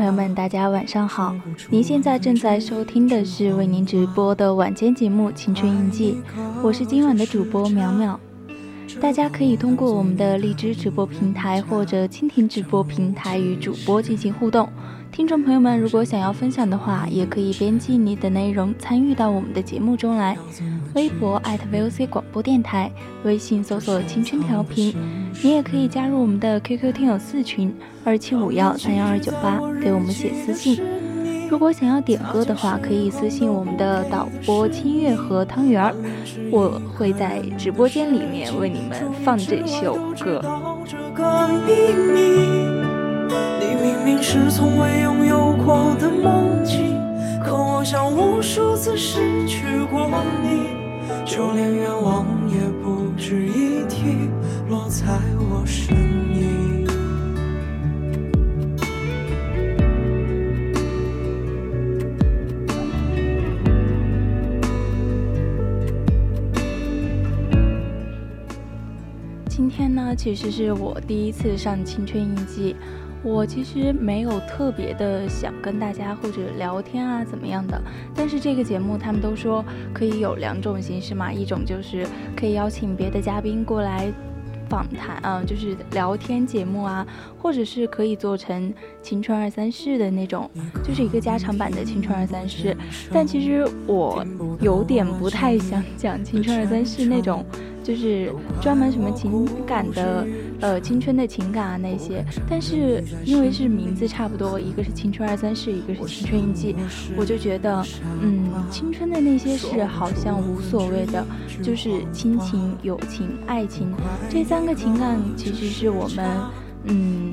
朋友们，大家晚上好！您现在正在收听的是为您直播的晚间节目《青春印记》，我是今晚的主播淼淼。大家可以通过我们的荔枝直播平台或者蜻蜓直播平台与主播进行互动。听众朋友们，如果想要分享的话，也可以编辑你的内容参与到我们的节目中来。微博 @VOC 广播电台，微信搜索“青春调频”。你也可以加入我们的 QQ 听友四群二七五幺三幺二九八，给我们写私信。如果想要点歌的话，可以私信我们的导播清月和汤圆儿，我会在直播间里面为你们放这首歌。你明明是从未拥有过的梦境，可我像无数次失去过你，就连愿望也不值一提，落在我身影。天呢，其实是我第一次上《青春印记》，我其实没有特别的想跟大家或者聊天啊怎么样的，但是这个节目他们都说可以有两种形式嘛，一种就是可以邀请别的嘉宾过来访谈啊，就是聊天节目啊，或者是可以做成《青春二三事》的那种，就是一个加长版的《青春二三事》，但其实我有点不太想讲《青春二三事》那种。就是专门什么情感的，呃，青春的情感啊那些，但是因为是名字差不多，一个是青春二三事，一个是青春印记，我就觉得，嗯，青春的那些事好像无所谓的，就是亲情、友情、爱情这三个情感，其实是我们，嗯，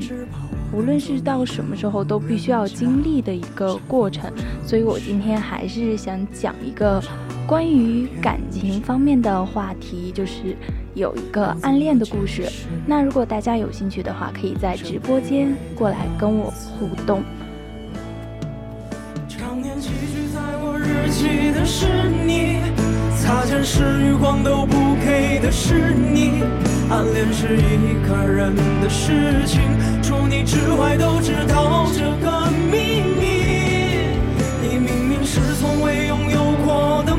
无论是到什么时候都必须要经历的一个过程，所以我今天还是想讲一个。关于感情方面的话题，就是有一个暗恋的故事。那如果大家有兴趣的话，可以在直播间过来跟我互动。常年寄居在我日记的是你，擦肩时余光都不给的是你，暗恋是一个人的事情，除你之外都知道这个秘密。你明明是从未拥有过的。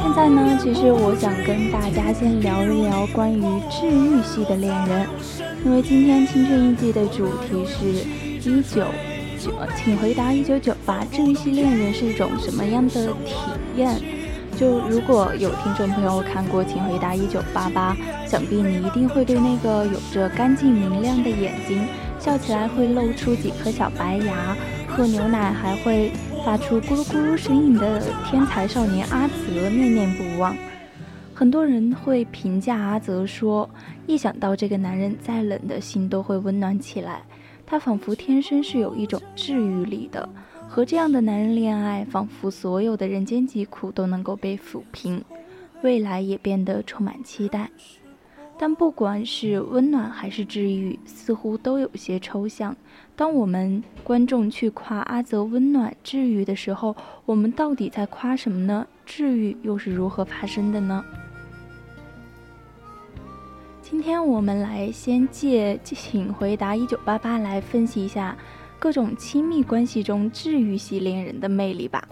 现在呢，其实我想跟大家先聊一聊关于治愈系的恋人，因为今天青春印记的主题是一九九，请回答一九九八，治愈系恋人是一种什么样的体验？就如果有听众朋友看过《请回答一九八八》，想必你一定会对那个有着干净明亮的眼睛，笑起来会露出几颗小白牙。喝牛奶还会发出咕噜咕噜声音的天才少年阿泽念念不忘。很多人会评价阿泽说：“一想到这个男人，再冷的心都会温暖起来。他仿佛天生是有一种治愈力的。和这样的男人恋爱，仿佛所有的人间疾苦都能够被抚平，未来也变得充满期待。但不管是温暖还是治愈，似乎都有些抽象。”当我们观众去夸阿泽温暖治愈的时候，我们到底在夸什么呢？治愈又是如何发生的呢？今天我们来先借请回答一九八八来分析一下各种亲密关系中治愈系恋人的魅力吧。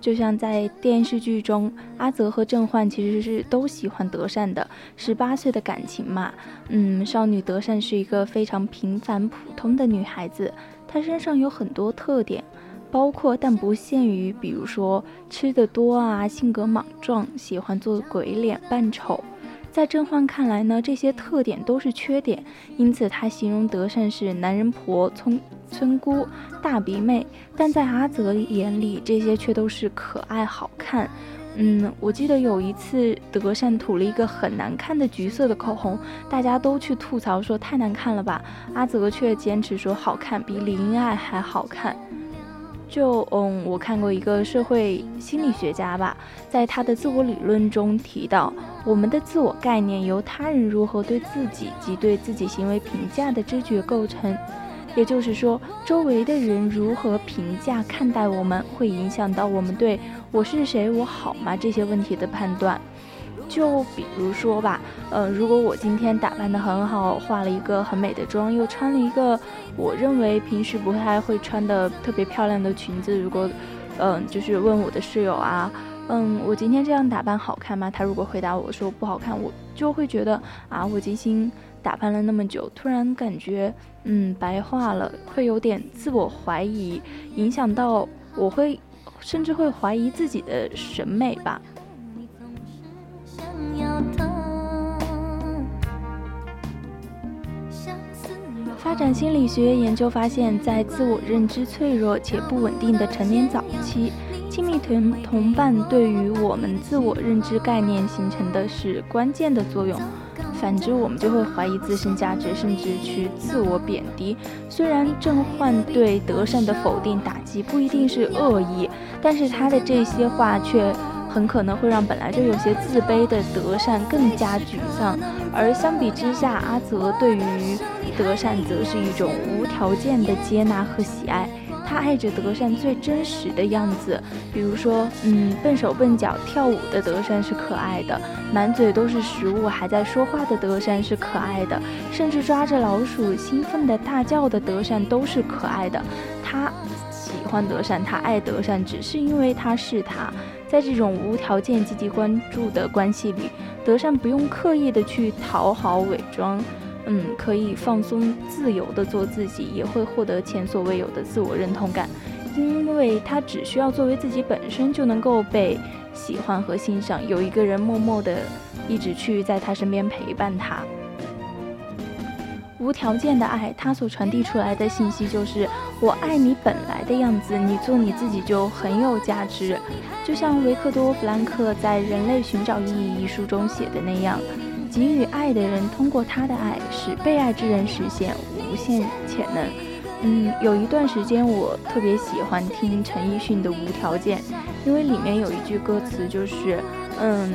就像在电视剧中，阿泽和郑焕其实是都喜欢德善的。十八岁的感情嘛，嗯，少女德善是一个非常平凡普通的女孩子，她身上有很多特点，包括但不限于，比如说吃的多啊，性格莽撞，喜欢做鬼脸扮丑。在甄嬛看来呢，这些特点都是缺点，因此她形容德善是男人婆、村村姑、大鼻妹。但在阿泽眼里，这些却都是可爱好看。嗯，我记得有一次德善涂了一个很难看的橘色的口红，大家都去吐槽说太难看了吧，阿泽却坚持说好看，比李英爱还好看。就嗯，我看过一个社会心理学家吧，在他的自我理论中提到，我们的自我概念由他人如何对自己及对自己行为评价的知觉构成。也就是说，周围的人如何评价看待我们，会影响到我们对我是谁、我好吗这些问题的判断。就比如说吧，呃，如果我今天打扮得很好，化了一个很美的妆，又穿了一个我认为平时不太会穿的特别漂亮的裙子，如果，嗯，就是问我的室友啊，嗯，我今天这样打扮好看吗？他如果回答我说不好看，我就会觉得啊，我精心打扮了那么久，突然感觉嗯白化了，会有点自我怀疑，影响到我会甚至会怀疑自己的审美吧。发展心理学研究发现，在自我认知脆弱且不稳定的成年早期，亲密同同伴对于我们自我认知概念形成的是关键的作用。反之，我们就会怀疑自身价值，甚至去自我贬低。虽然郑焕对德善的否定打击不一定是恶意，但是他的这些话却。很可能会让本来就有些自卑的德善更加沮丧，而相比之下，阿泽对于德善则是一种无条件的接纳和喜爱。他爱着德善最真实的样子，比如说，嗯，笨手笨脚跳舞的德善是可爱的，满嘴都是食物还在说话的德善是可爱的，甚至抓着老鼠兴奋的大叫的德善都是可爱的。他喜欢德善，他爱德善，只是因为他是他。在这种无条件积极关注的关系里，德善不用刻意的去讨好伪装，嗯，可以放松自由的做自己，也会获得前所未有的自我认同感，因为他只需要作为自己本身就能够被喜欢和欣赏，有一个人默默的一直去在他身边陪伴他。无条件的爱，它所传递出来的信息就是我爱你本来的样子，你做你自己就很有价值。就像维克多·弗兰克在《人类寻找意义》一书中写的那样，给予爱的人通过他的爱，使被爱之人实现无限潜能。嗯，有一段时间我特别喜欢听陈奕迅的《无条件》，因为里面有一句歌词就是，嗯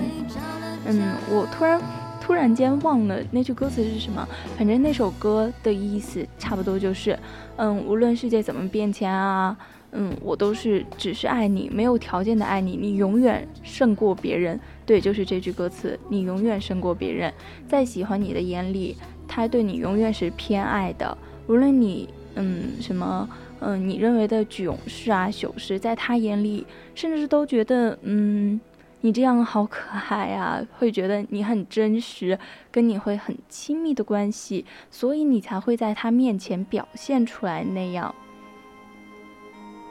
嗯，我突然。突然间忘了那句歌词是什么，反正那首歌的意思差不多就是，嗯，无论世界怎么变迁啊，嗯，我都是只是爱你，没有条件的爱你，你永远胜过别人。对，就是这句歌词，你永远胜过别人。在喜欢你的眼里，他对你永远是偏爱的。无论你，嗯，什么，嗯，你认为的囧事啊、糗事，在他眼里，甚至都觉得，嗯。你这样好可爱啊，会觉得你很真实，跟你会很亲密的关系，所以你才会在他面前表现出来那样。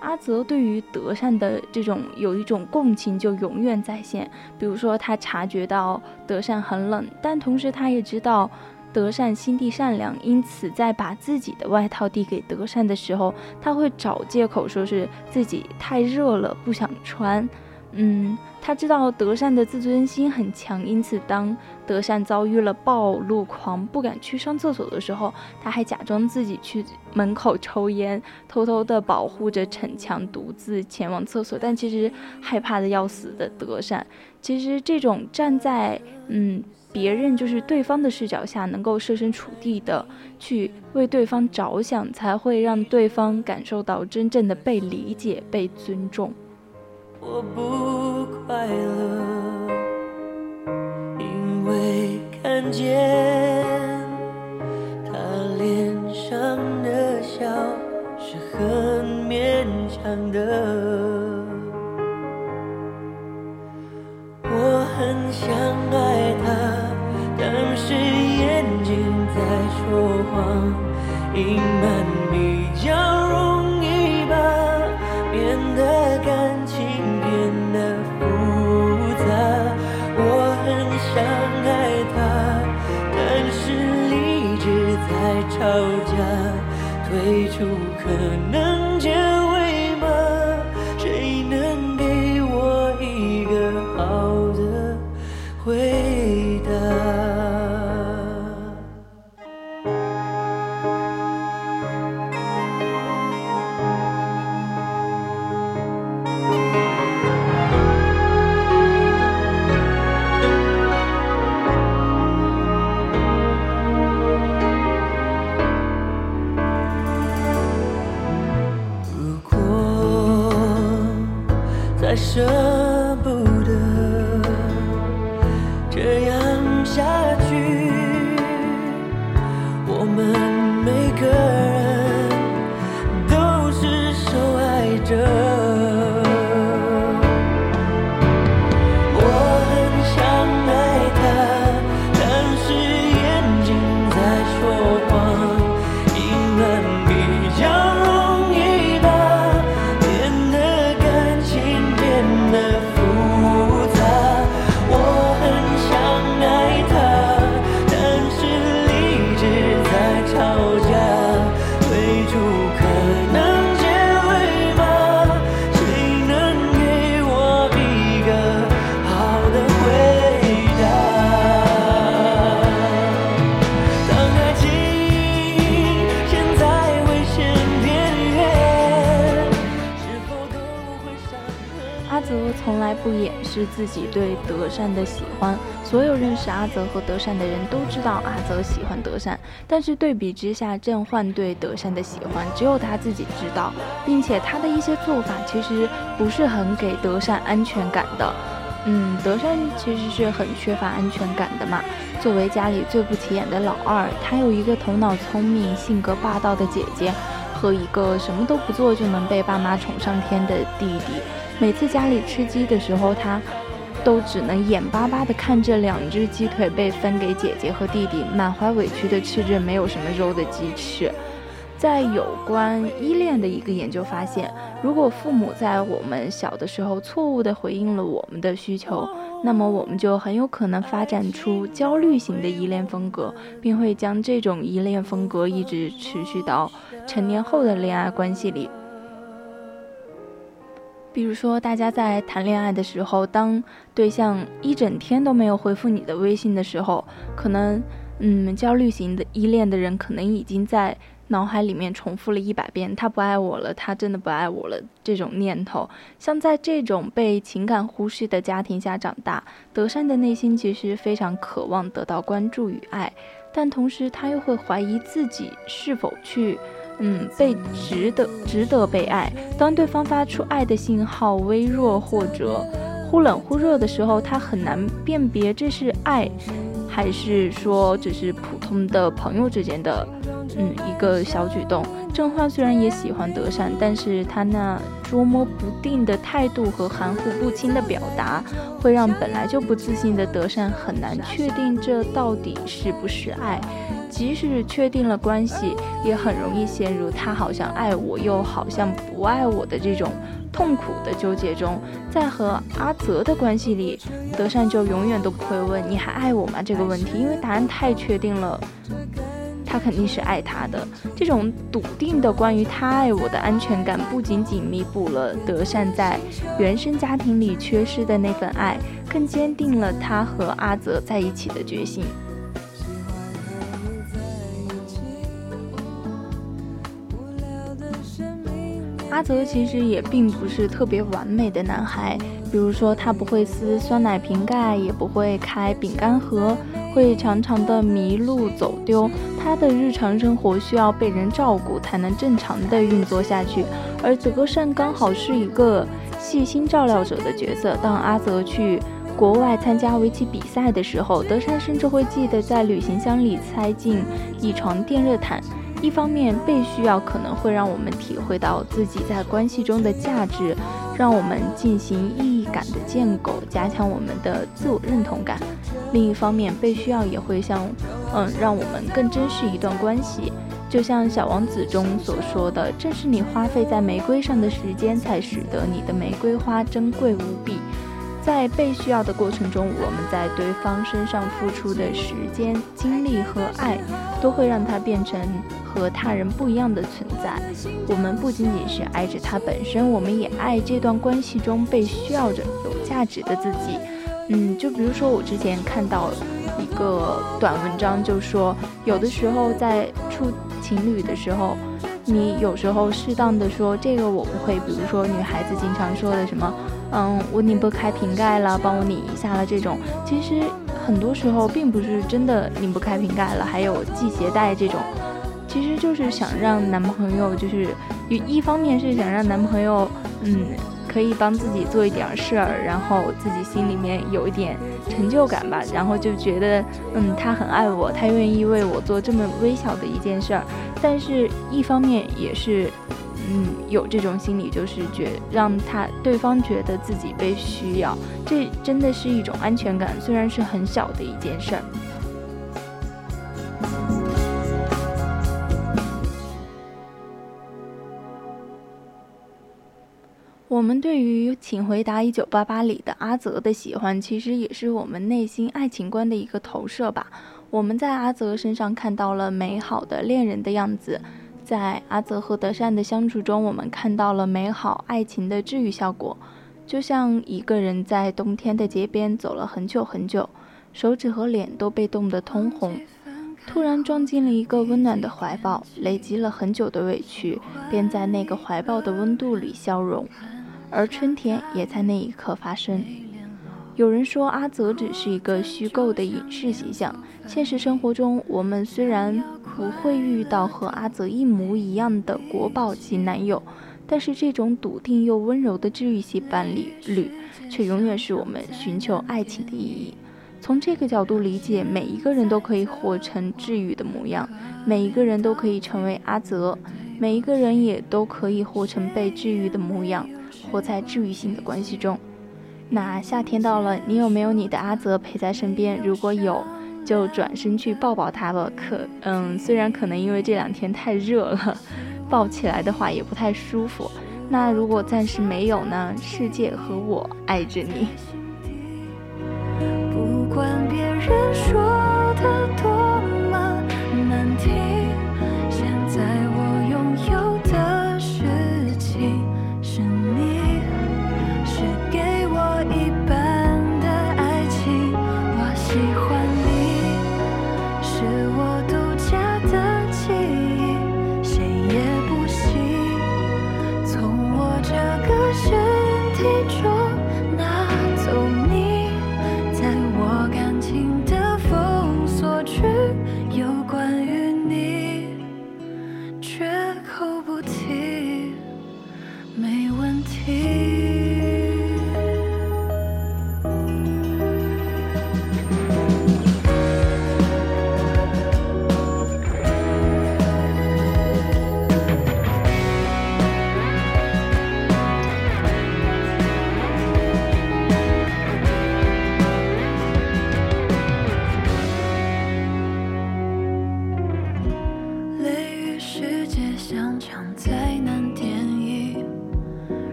阿泽对于德善的这种有一种共情就永远在线，比如说他察觉到德善很冷，但同时他也知道德善心地善良，因此在把自己的外套递给德善的时候，他会找借口说是自己太热了不想穿。嗯，他知道德善的自尊心很强，因此当德善遭遇了暴露狂，不敢去上厕所的时候，他还假装自己去门口抽烟，偷偷的保护着逞强，独自前往厕所。但其实害怕的要死的德善，其实这种站在嗯别人就是对方的视角下，能够设身处地的去为对方着想，才会让对方感受到真正的被理解、被尊重。我不快乐，因为看见他脸上的笑是很勉强的。我很想爱他，但是眼睛在说谎，隐瞒。自己对德善的喜欢，所有认识阿泽和德善的人都知道阿泽喜欢德善，但是对比之下，郑焕对德善的喜欢只有他自己知道，并且他的一些做法其实不是很给德善安全感的。嗯，德善其实是很缺乏安全感的嘛。作为家里最不起眼的老二，他有一个头脑聪明、性格霸道的姐姐，和一个什么都不做就能被爸妈宠上天的弟弟。每次家里吃鸡的时候，他都只能眼巴巴地看着两只鸡腿被分给姐姐和弟弟，满怀委屈地吃着没有什么肉的鸡翅。在有关依恋的一个研究发现，如果父母在我们小的时候错误地回应了我们的需求，那么我们就很有可能发展出焦虑型的依恋风格，并会将这种依恋风格一直持续到成年后的恋爱关系里。比如说，大家在谈恋爱的时候，当对象一整天都没有回复你的微信的时候，可能，嗯，焦虑型的依恋的人可能已经在脑海里面重复了一百遍“他不爱我了，他真的不爱我了”这种念头。像在这种被情感忽视的家庭下长大，德善的内心其实非常渴望得到关注与爱，但同时他又会怀疑自己是否去。嗯，被值得值得被爱。当对方发出爱的信号微弱或者忽冷忽热的时候，他很难辨别这是爱，还是说只是普通的朋友之间的嗯一个小举动。正焕虽然也喜欢德善，但是他那捉摸不定的态度和含糊不清的表达，会让本来就不自信的德善很难确定这到底是不是爱。即使确定了关系，也很容易陷入他好像爱我，又好像不爱我的这种痛苦的纠结中。在和阿泽的关系里，德善就永远都不会问“你还爱我吗”这个问题，因为答案太确定了，他肯定是爱他的。这种笃定的关于他爱我的安全感，不仅仅弥补了德善在原生家庭里缺失的那份爱，更坚定了他和阿泽在一起的决心。阿泽其实也并不是特别完美的男孩，比如说他不会撕酸奶瓶盖，也不会开饼干盒，会常常的迷路走丢。他的日常生活需要被人照顾，才能正常的运作下去。而德善刚好是一个细心照料者的角色。当阿泽去国外参加围棋比赛的时候，德善甚至会记得在旅行箱里塞进一床电热毯。一方面被需要可能会让我们体会到自己在关系中的价值，让我们进行意义感的建构，加强我们的自我认同感；另一方面，被需要也会像，嗯，让我们更珍视一段关系。就像《小王子》中所说的，正是你花费在玫瑰上的时间，才使得你的玫瑰花珍贵无比。在被需要的过程中，我们在对方身上付出的时间、精力和爱，都会让他变成和他人不一样的存在。我们不仅仅是爱着他本身，我们也爱这段关系中被需要着、有价值的自己。嗯，就比如说我之前看到一个短文章，就说有的时候在处情侣的时候，你有时候适当的说这个我不会，比如说女孩子经常说的什么。嗯，我拧不开瓶盖了，帮我拧一下了。这种其实很多时候并不是真的拧不开瓶盖了，还有系鞋带这种，其实就是想让男朋友就是一一方面是想让男朋友嗯可以帮自己做一点事儿，然后自己心里面有一点成就感吧，然后就觉得嗯他很爱我，他愿意为我做这么微小的一件事儿，但是一方面也是。嗯，有这种心理，就是觉让他对方觉得自己被需要，这真的是一种安全感，虽然是很小的一件事儿。我们对于《请回答一九八八》里的阿泽的喜欢，其实也是我们内心爱情观的一个投射吧。我们在阿泽身上看到了美好的恋人的样子。在阿泽和德善的相处中，我们看到了美好爱情的治愈效果，就像一个人在冬天的街边走了很久很久，手指和脸都被冻得通红，突然撞进了一个温暖的怀抱，累积了很久的委屈便在那个怀抱的温度里消融，而春天也在那一刻发生。有人说阿泽只是一个虚构的影视形象，现实生活中我们虽然。不会遇到和阿泽一模一样的国宝级男友，但是这种笃定又温柔的治愈系伴侣侣，却永远是我们寻求爱情的意义。从这个角度理解，每一个人都可以活成治愈的模样，每一个人都可以成为阿泽，每一个人也都可以活成被治愈的模样，活在治愈性的关系中。那夏天到了，你有没有你的阿泽陪在身边？如果有。就转身去抱抱他吧。可，嗯，虽然可能因为这两天太热了，抱起来的话也不太舒服。那如果暂时没有呢？世界和我爱着你。不管别人说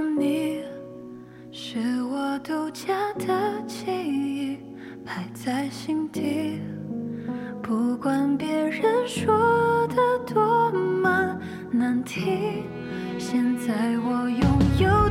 你是我独家的记忆摆在心底不管别人说的多么难听现在我拥有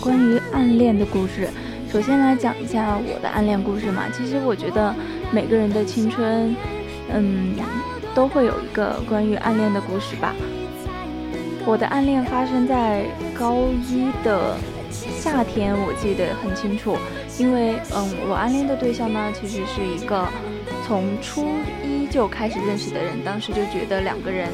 关于暗恋的故事。首先来讲一下我的暗恋故事嘛。其实我觉得每个人的青春，嗯，都会有一个关于暗恋的故事吧。我的暗恋发生在高一的夏天，我记得很清楚，因为嗯，我暗恋的对象呢，其实是一个从初一就开始认识的人，当时就觉得两个人。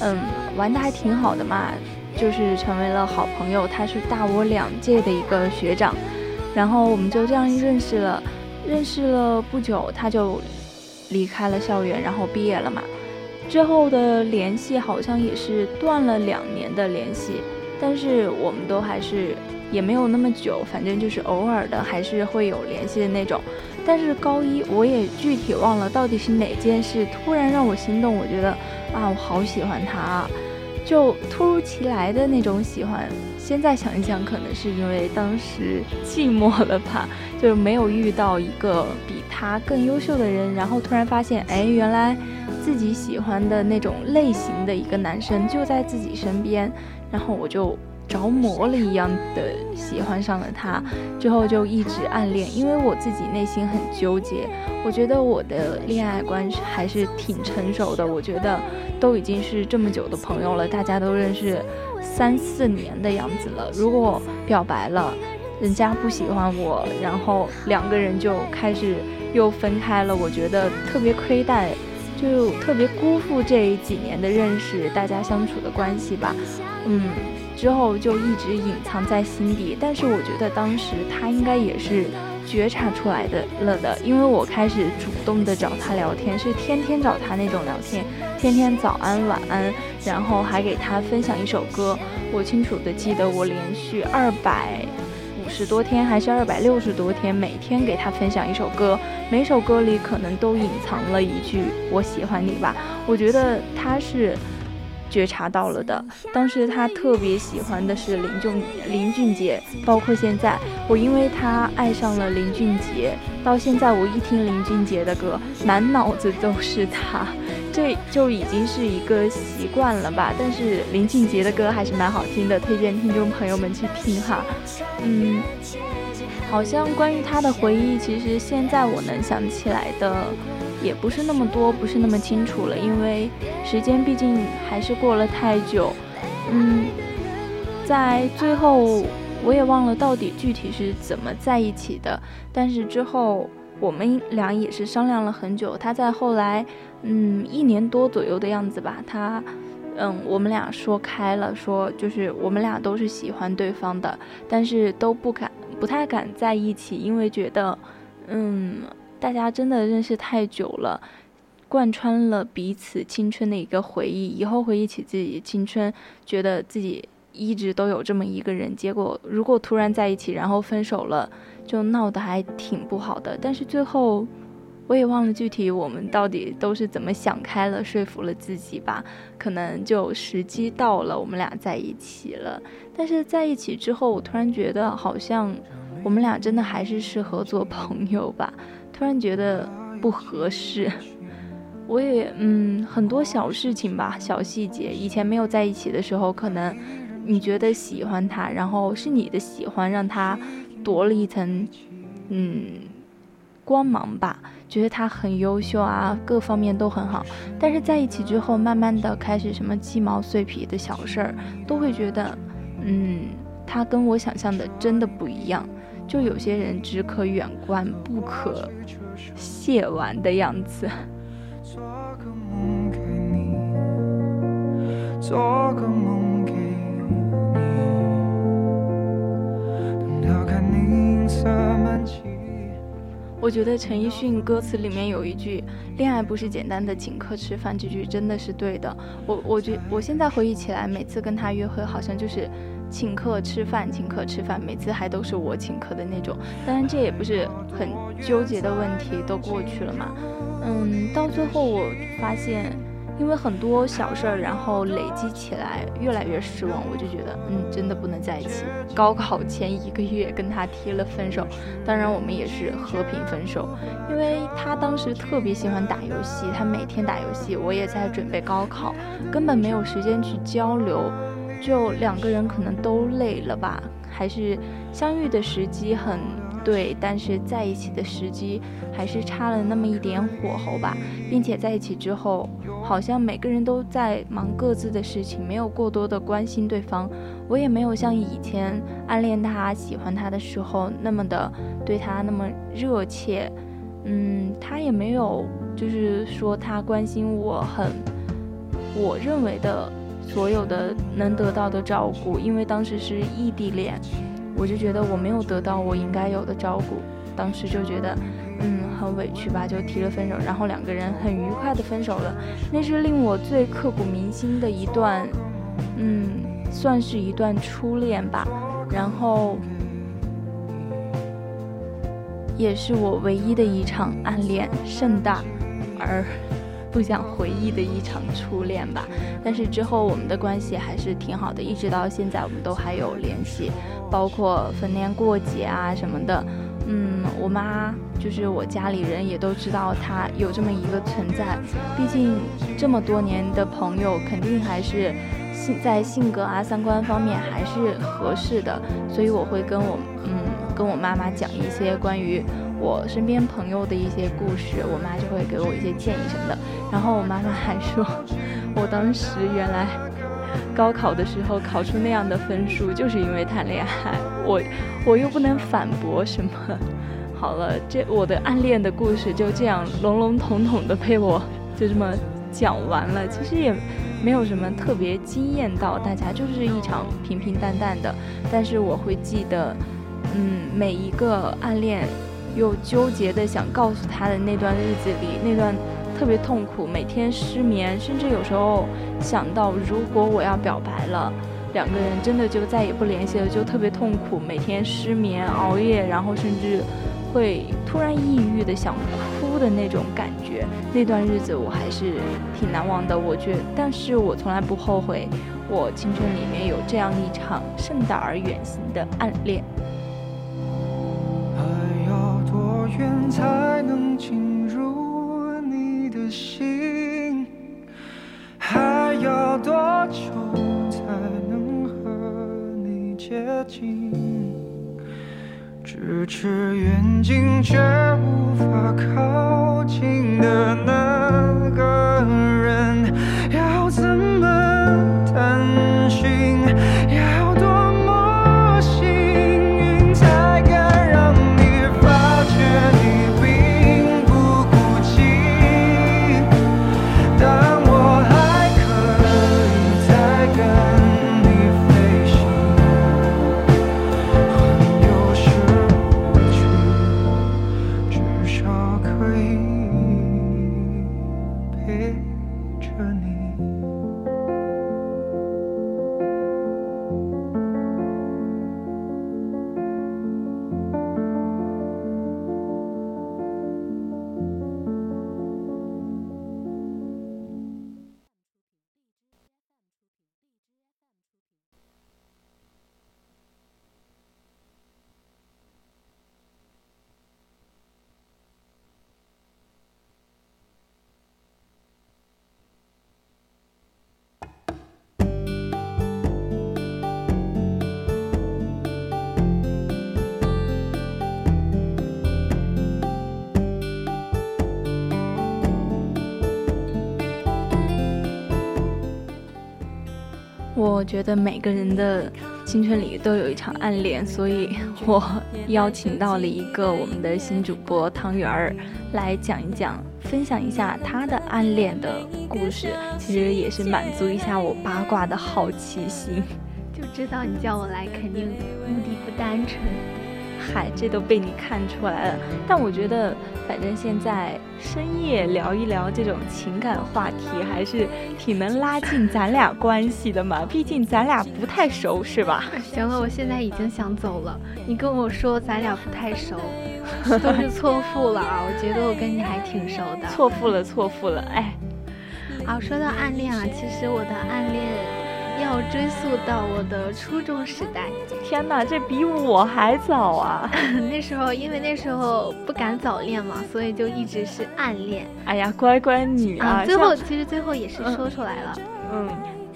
嗯，玩的还挺好的嘛，就是成为了好朋友。他是大我两届的一个学长，然后我们就这样认识了。认识了不久，他就离开了校园，然后毕业了嘛。之后的联系好像也是断了两年的联系，但是我们都还是也没有那么久，反正就是偶尔的还是会有联系的那种。但是高一我也具体忘了到底是哪件事突然让我心动，我觉得。啊，我好喜欢他啊！就突如其来的那种喜欢。现在想一想，可能是因为当时寂寞了吧，就是没有遇到一个比他更优秀的人，然后突然发现，哎，原来自己喜欢的那种类型的一个男生就在自己身边，然后我就着魔了一样的喜欢上了他，之后就一直暗恋，因为我自己内心很纠结。我觉得我的恋爱观还是挺成熟的。我觉得都已经是这么久的朋友了，大家都认识三四年的样子了。如果表白了，人家不喜欢我，然后两个人就开始又分开了，我觉得特别亏待，就特别辜负这几年的认识，大家相处的关系吧。嗯，之后就一直隐藏在心底。但是我觉得当时他应该也是。觉察出来的了的，因为我开始主动的找他聊天，是天天找他那种聊天，天天早安晚安，然后还给他分享一首歌。我清楚的记得，我连续二百五十多天还是二百六十多天，每天给他分享一首歌，每首歌里可能都隐藏了一句“我喜欢你”吧。我觉得他是。觉察到了的，当时他特别喜欢的是林俊林俊杰，包括现在我因为他爱上了林俊杰，到现在我一听林俊杰的歌，满脑子都是他，这就已经是一个习惯了吧。但是林俊杰的歌还是蛮好听的，推荐听众朋友们去听哈。嗯，好像关于他的回忆，其实现在我能想起来的。也不是那么多，不是那么清楚了，因为时间毕竟还是过了太久。嗯，在最后我也忘了到底具体是怎么在一起的。但是之后我们俩也是商量了很久。他在后来，嗯，一年多左右的样子吧，他，嗯，我们俩说开了，说就是我们俩都是喜欢对方的，但是都不敢，不太敢在一起，因为觉得，嗯，大家真的认识太久了。贯穿了彼此青春的一个回忆，以后回忆起自己青春，觉得自己一直都有这么一个人。结果如果突然在一起，然后分手了，就闹得还挺不好的。但是最后，我也忘了具体我们到底都是怎么想开了，说服了自己吧。可能就时机到了，我们俩在一起了。但是在一起之后，我突然觉得好像我们俩真的还是适合做朋友吧。突然觉得不合适。我也嗯，很多小事情吧，小细节。以前没有在一起的时候，可能你觉得喜欢他，然后是你的喜欢让他夺了一层嗯光芒吧，觉得他很优秀啊，各方面都很好。但是在一起之后，慢慢的开始什么鸡毛碎皮的小事儿，都会觉得嗯，他跟我想象的真的不一样。就有些人只可远观，不可亵玩的样子。做个梦给我觉得陈奕迅歌词里面有一句“恋爱不是简单的请客吃饭”，这句真的是对的。我我觉我现在回忆起来，每次跟他约会，好像就是请客吃饭，请客吃饭，每次还都是我请客的那种。当然，这也不是很纠结的问题，都过去了嘛。嗯，到最后我发现。因为很多小事儿，然后累积起来，越来越失望，我就觉得，嗯，真的不能在一起。高考前一个月跟他提了分手，当然我们也是和平分手，因为他当时特别喜欢打游戏，他每天打游戏，我也在准备高考，根本没有时间去交流，就两个人可能都累了吧，还是相遇的时机很。对，但是在一起的时机还是差了那么一点火候吧，并且在一起之后，好像每个人都在忙各自的事情，没有过多的关心对方。我也没有像以前暗恋他、喜欢他的时候那么的对他那么热切，嗯，他也没有就是说他关心我很，我认为的所有的能得到的照顾，因为当时是异地恋。我就觉得我没有得到我应该有的照顾，当时就觉得，嗯，很委屈吧，就提了分手，然后两个人很愉快的分手了。那是令我最刻骨铭心的一段，嗯，算是一段初恋吧。然后，也是我唯一的一场暗恋，盛大而不想回忆的一场初恋吧。但是之后我们的关系还是挺好的，一直到现在我们都还有联系。包括逢年过节啊什么的，嗯，我妈就是我家里人也都知道他有这么一个存在。毕竟这么多年的朋友，肯定还是性在性格啊、三观方面还是合适的。所以我会跟我嗯跟我妈妈讲一些关于我身边朋友的一些故事，我妈就会给我一些建议什么的。然后我妈妈还说，我当时原来。高考的时候考出那样的分数，就是因为谈恋爱。我我又不能反驳什么。好了，这我的暗恋的故事就这样笼笼统统的被我就这么讲完了。其实也没有什么特别惊艳到大家，就是一场平平淡淡的。但是我会记得，嗯，每一个暗恋又纠结的想告诉他的那段日子里，那段。特别痛苦，每天失眠，甚至有时候想到，如果我要表白了，两个人真的就再也不联系了，就特别痛苦，每天失眠熬夜，然后甚至会突然抑郁的想哭的那种感觉。那段日子我还是挺难忘的，我觉，但是我从来不后悔，我青春里面有这样一场盛大而远行的暗恋。远才能进入你的？心还要多久才能和你接近？咫尺远近却无法靠近的那个人，要怎么探寻？要我觉得每个人的青春里都有一场暗恋，所以我邀请到了一个我们的新主播汤圆儿来讲一讲，分享一下他的暗恋的故事。其实也是满足一下我八卦的好奇心。就知道你叫我来，肯定目的不单纯。嗨，这都被你看出来了。但我觉得，反正现在深夜聊一聊这种情感话题，还是挺能拉近咱俩关系的嘛。毕竟咱俩不太熟，是吧？行了，我现在已经想走了。你跟我说咱俩不太熟，都是错付了啊！我觉得我跟你还挺熟的。错付了，错付了。哎，啊，说到暗恋啊，其实我的暗恋。要追溯到我的初中时代，天哪，这比我还早啊！那时候因为那时候不敢早恋嘛，所以就一直是暗恋。哎呀，乖乖女啊！最后其实最后也是说出来了，嗯，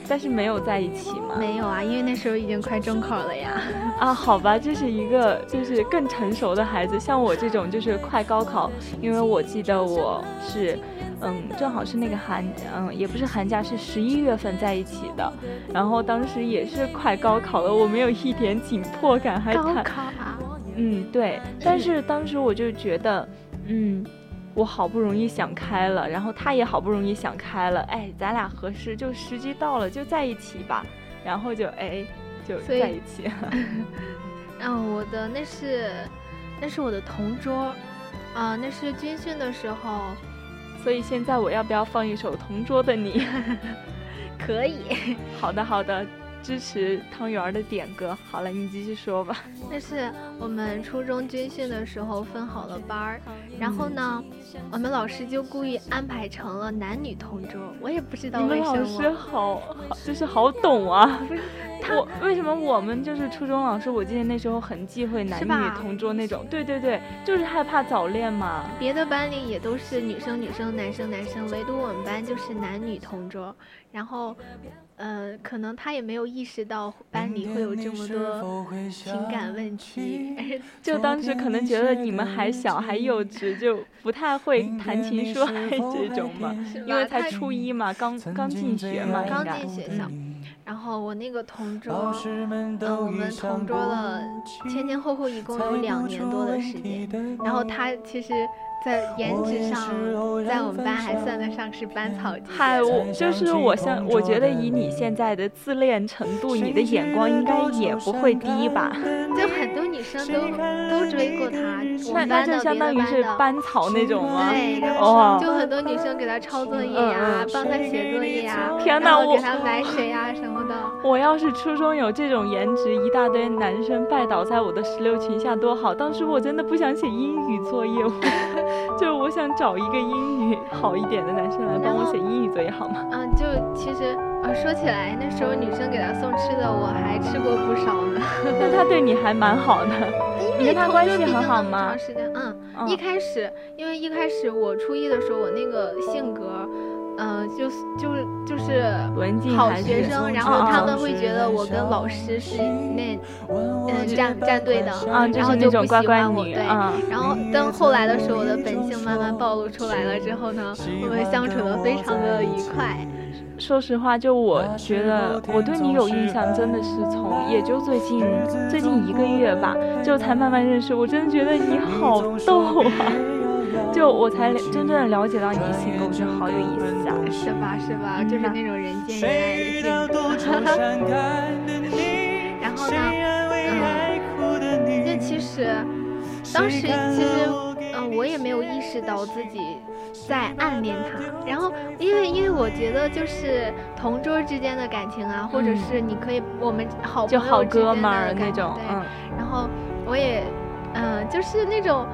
但是没有在一起嘛？没有啊，因为那时候已经快中考了呀。啊，好吧，这是一个就是更成熟的孩子，像我这种就是快高考，因为我记得我是。嗯，正好是那个寒，嗯，也不是寒假，是十一月份在一起的。然后当时也是快高考了，我没有一点紧迫感，还高考啊？嗯，对。但是当时我就觉得，嗯，我好不容易想开了，然后他也好不容易想开了，哎，咱俩合适，就时机到了就在一起吧。然后就哎，就在一起。嗯，我的那是，那是我的同桌，啊，那是军训的时候。所以现在我要不要放一首《同桌的你》？可以。好的，好的。支持汤圆儿的点歌。好了，你继续说吧。那是我们初中军训的时候分好了班儿，然后呢，我们老师就故意安排成了男女同桌。我也不知道为什么。你们老师好好，就是好懂啊。我为什么我们就是初中老师？我记得那时候很忌讳男女同桌那种。对对对，就是害怕早恋嘛。别的班里也都是女生女生，男生男生，唯独我们班就是男女同桌。然后。呃，可能他也没有意识到班里会有这么多情感问题，就当时可能觉得你们还小还幼稚，就不太会谈情说爱这种嘛，因为才初一嘛，刚刚进学嘛，刚进学校。然后我那个同桌，嗯，我们同桌了前前后后一共有两年多的时间，然后他其实。在颜值上，在我们班还算得上是班草级。嗨，我就是我相，我觉得以你现在的自恋程度，你的眼光应该也不会低吧？就很多女生都都追过他，那那就相当于是班草那种吗？对，然后就很多女生给他抄作业呀，帮他写作业呀，天哪，我给他买水呀什么的。我要是初中有这种颜值，一大堆男生拜倒在我的石榴裙下多好！当时我真的不想写英语作业。就是我想找一个英语好一点的男生来帮我写英语作业，好吗？嗯，就其实呃说起来，那时候女生给他送吃的，我还吃过不少呢。那他对你还蛮好的，你跟他关系很好吗？长时间，嗯，一开始因为一开始我初一的时候，我那个性格。嗯，就是就是就是好学生，然后他们会觉得我跟老师是那嗯站站队的，然后就不喜欢我。对，然后等后来的时候，我的本性慢慢暴露出来了之后呢，我们相处的非常的愉快。说实话，就我觉得我对你有印象，真的是从也就最近最近一个月吧，就才慢慢认识。我真的觉得你好逗啊！就我才真正了解到你的性格，我觉得好有意思啊！是吧？是吧？就是那种人见人爱的性格。然后呢？嗯，就其实当时其实嗯，我也没有意识到自己在暗恋他。然后，因为因为我觉得就是同桌之间的感情啊，或者是你可以我们好就好哥们儿那种，嗯。然后我也，嗯，就是那种。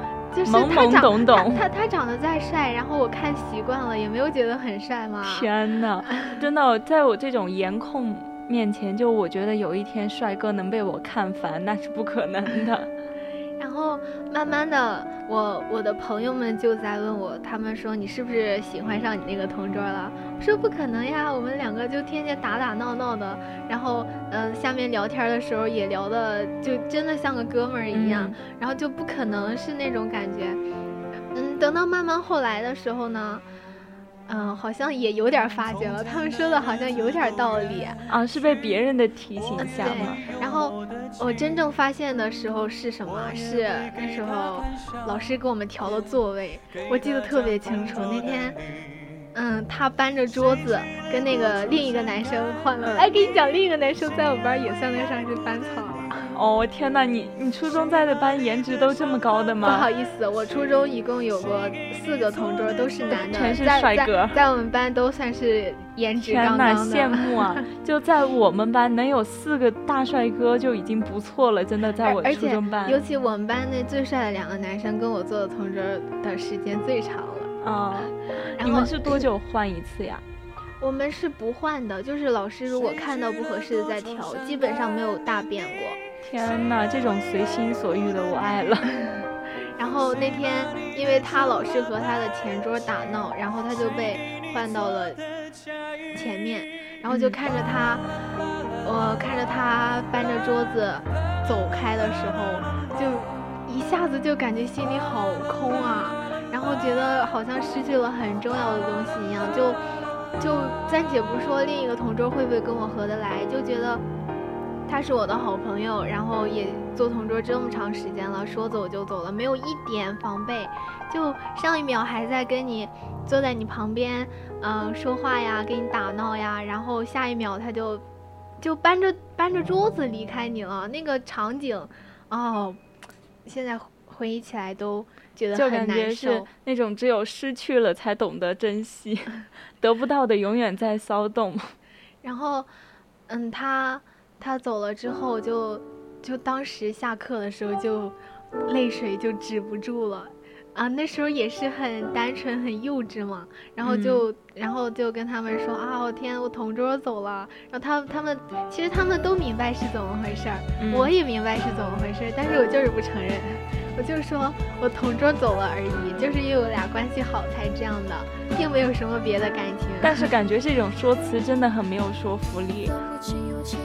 懵懵懂懂，他他长得再帅，然后我看习惯了，也没有觉得很帅吗？天哪，真的，在我这种颜控面前，就我觉得有一天帅哥能被我看烦，那是不可能的。然后慢慢的，我我的朋友们就在问我，他们说你是不是喜欢上你那个同桌了？我说不可能呀，我们两个就天天打打闹闹的，然后嗯，下面聊天的时候也聊的就真的像个哥们儿一样，然后就不可能是那种感觉。嗯，等到慢慢后来的时候呢。嗯，好像也有点发觉了。他们说的好像有点道理啊，是被别人的提醒下吗？然后我真正发现的时候是什么？是那时候老师给我们调了座位，我记得特别清楚。那天，嗯，他搬着桌子跟那个另一个男生换了。哎，给你讲，另一个男生在我们班也算得上是班草了。哦天哪，你你初中在的班颜值都这么高的吗？不好意思，我初中一共有过四个同桌，都是男的，全是帅哥，在我们班都算是颜值天哪，羡慕啊！就在我们班能有四个大帅哥就已经不错了，真的，在我初中班，尤其我们班那最帅的两个男生跟我做的同桌的时间最长了啊。你们是多久换一次呀？我们是不换的，就是老师如果看到不合适的再调，基本上没有大变过。天哪，这种随心所欲的我爱了。然后那天，因为他老是和他的前桌打闹，然后他就被换到了前面，然后就看着他，我看着他搬着桌子走开的时候，就一下子就感觉心里好空啊，然后觉得好像失去了很重要的东西一样，就就暂且不说另一个同桌会不会跟我合得来，就觉得。他是我的好朋友，然后也做同桌这么长时间了，说走就走了，没有一点防备，就上一秒还在跟你坐在你旁边，嗯，说话呀，跟你打闹呀，然后下一秒他就就搬着搬着桌子离开你了，那个场景，哦，现在回忆起来都觉得很难受，那种只有失去了才懂得珍惜，得不到的永远在骚动。然后，嗯，他。他走了之后，就就当时下课的时候就泪水就止不住了，啊，那时候也是很单纯很幼稚嘛，然后就然后就跟他们说啊，我天，我同桌走了，然后他他们其实他们都明白是怎么回事儿，我也明白是怎么回事儿，但是我就是不承认，我就说我同桌走了而已，就是因为我俩关系好才这样的，并没有什么别的感情。但是感觉这种说辞真的很没有说服力。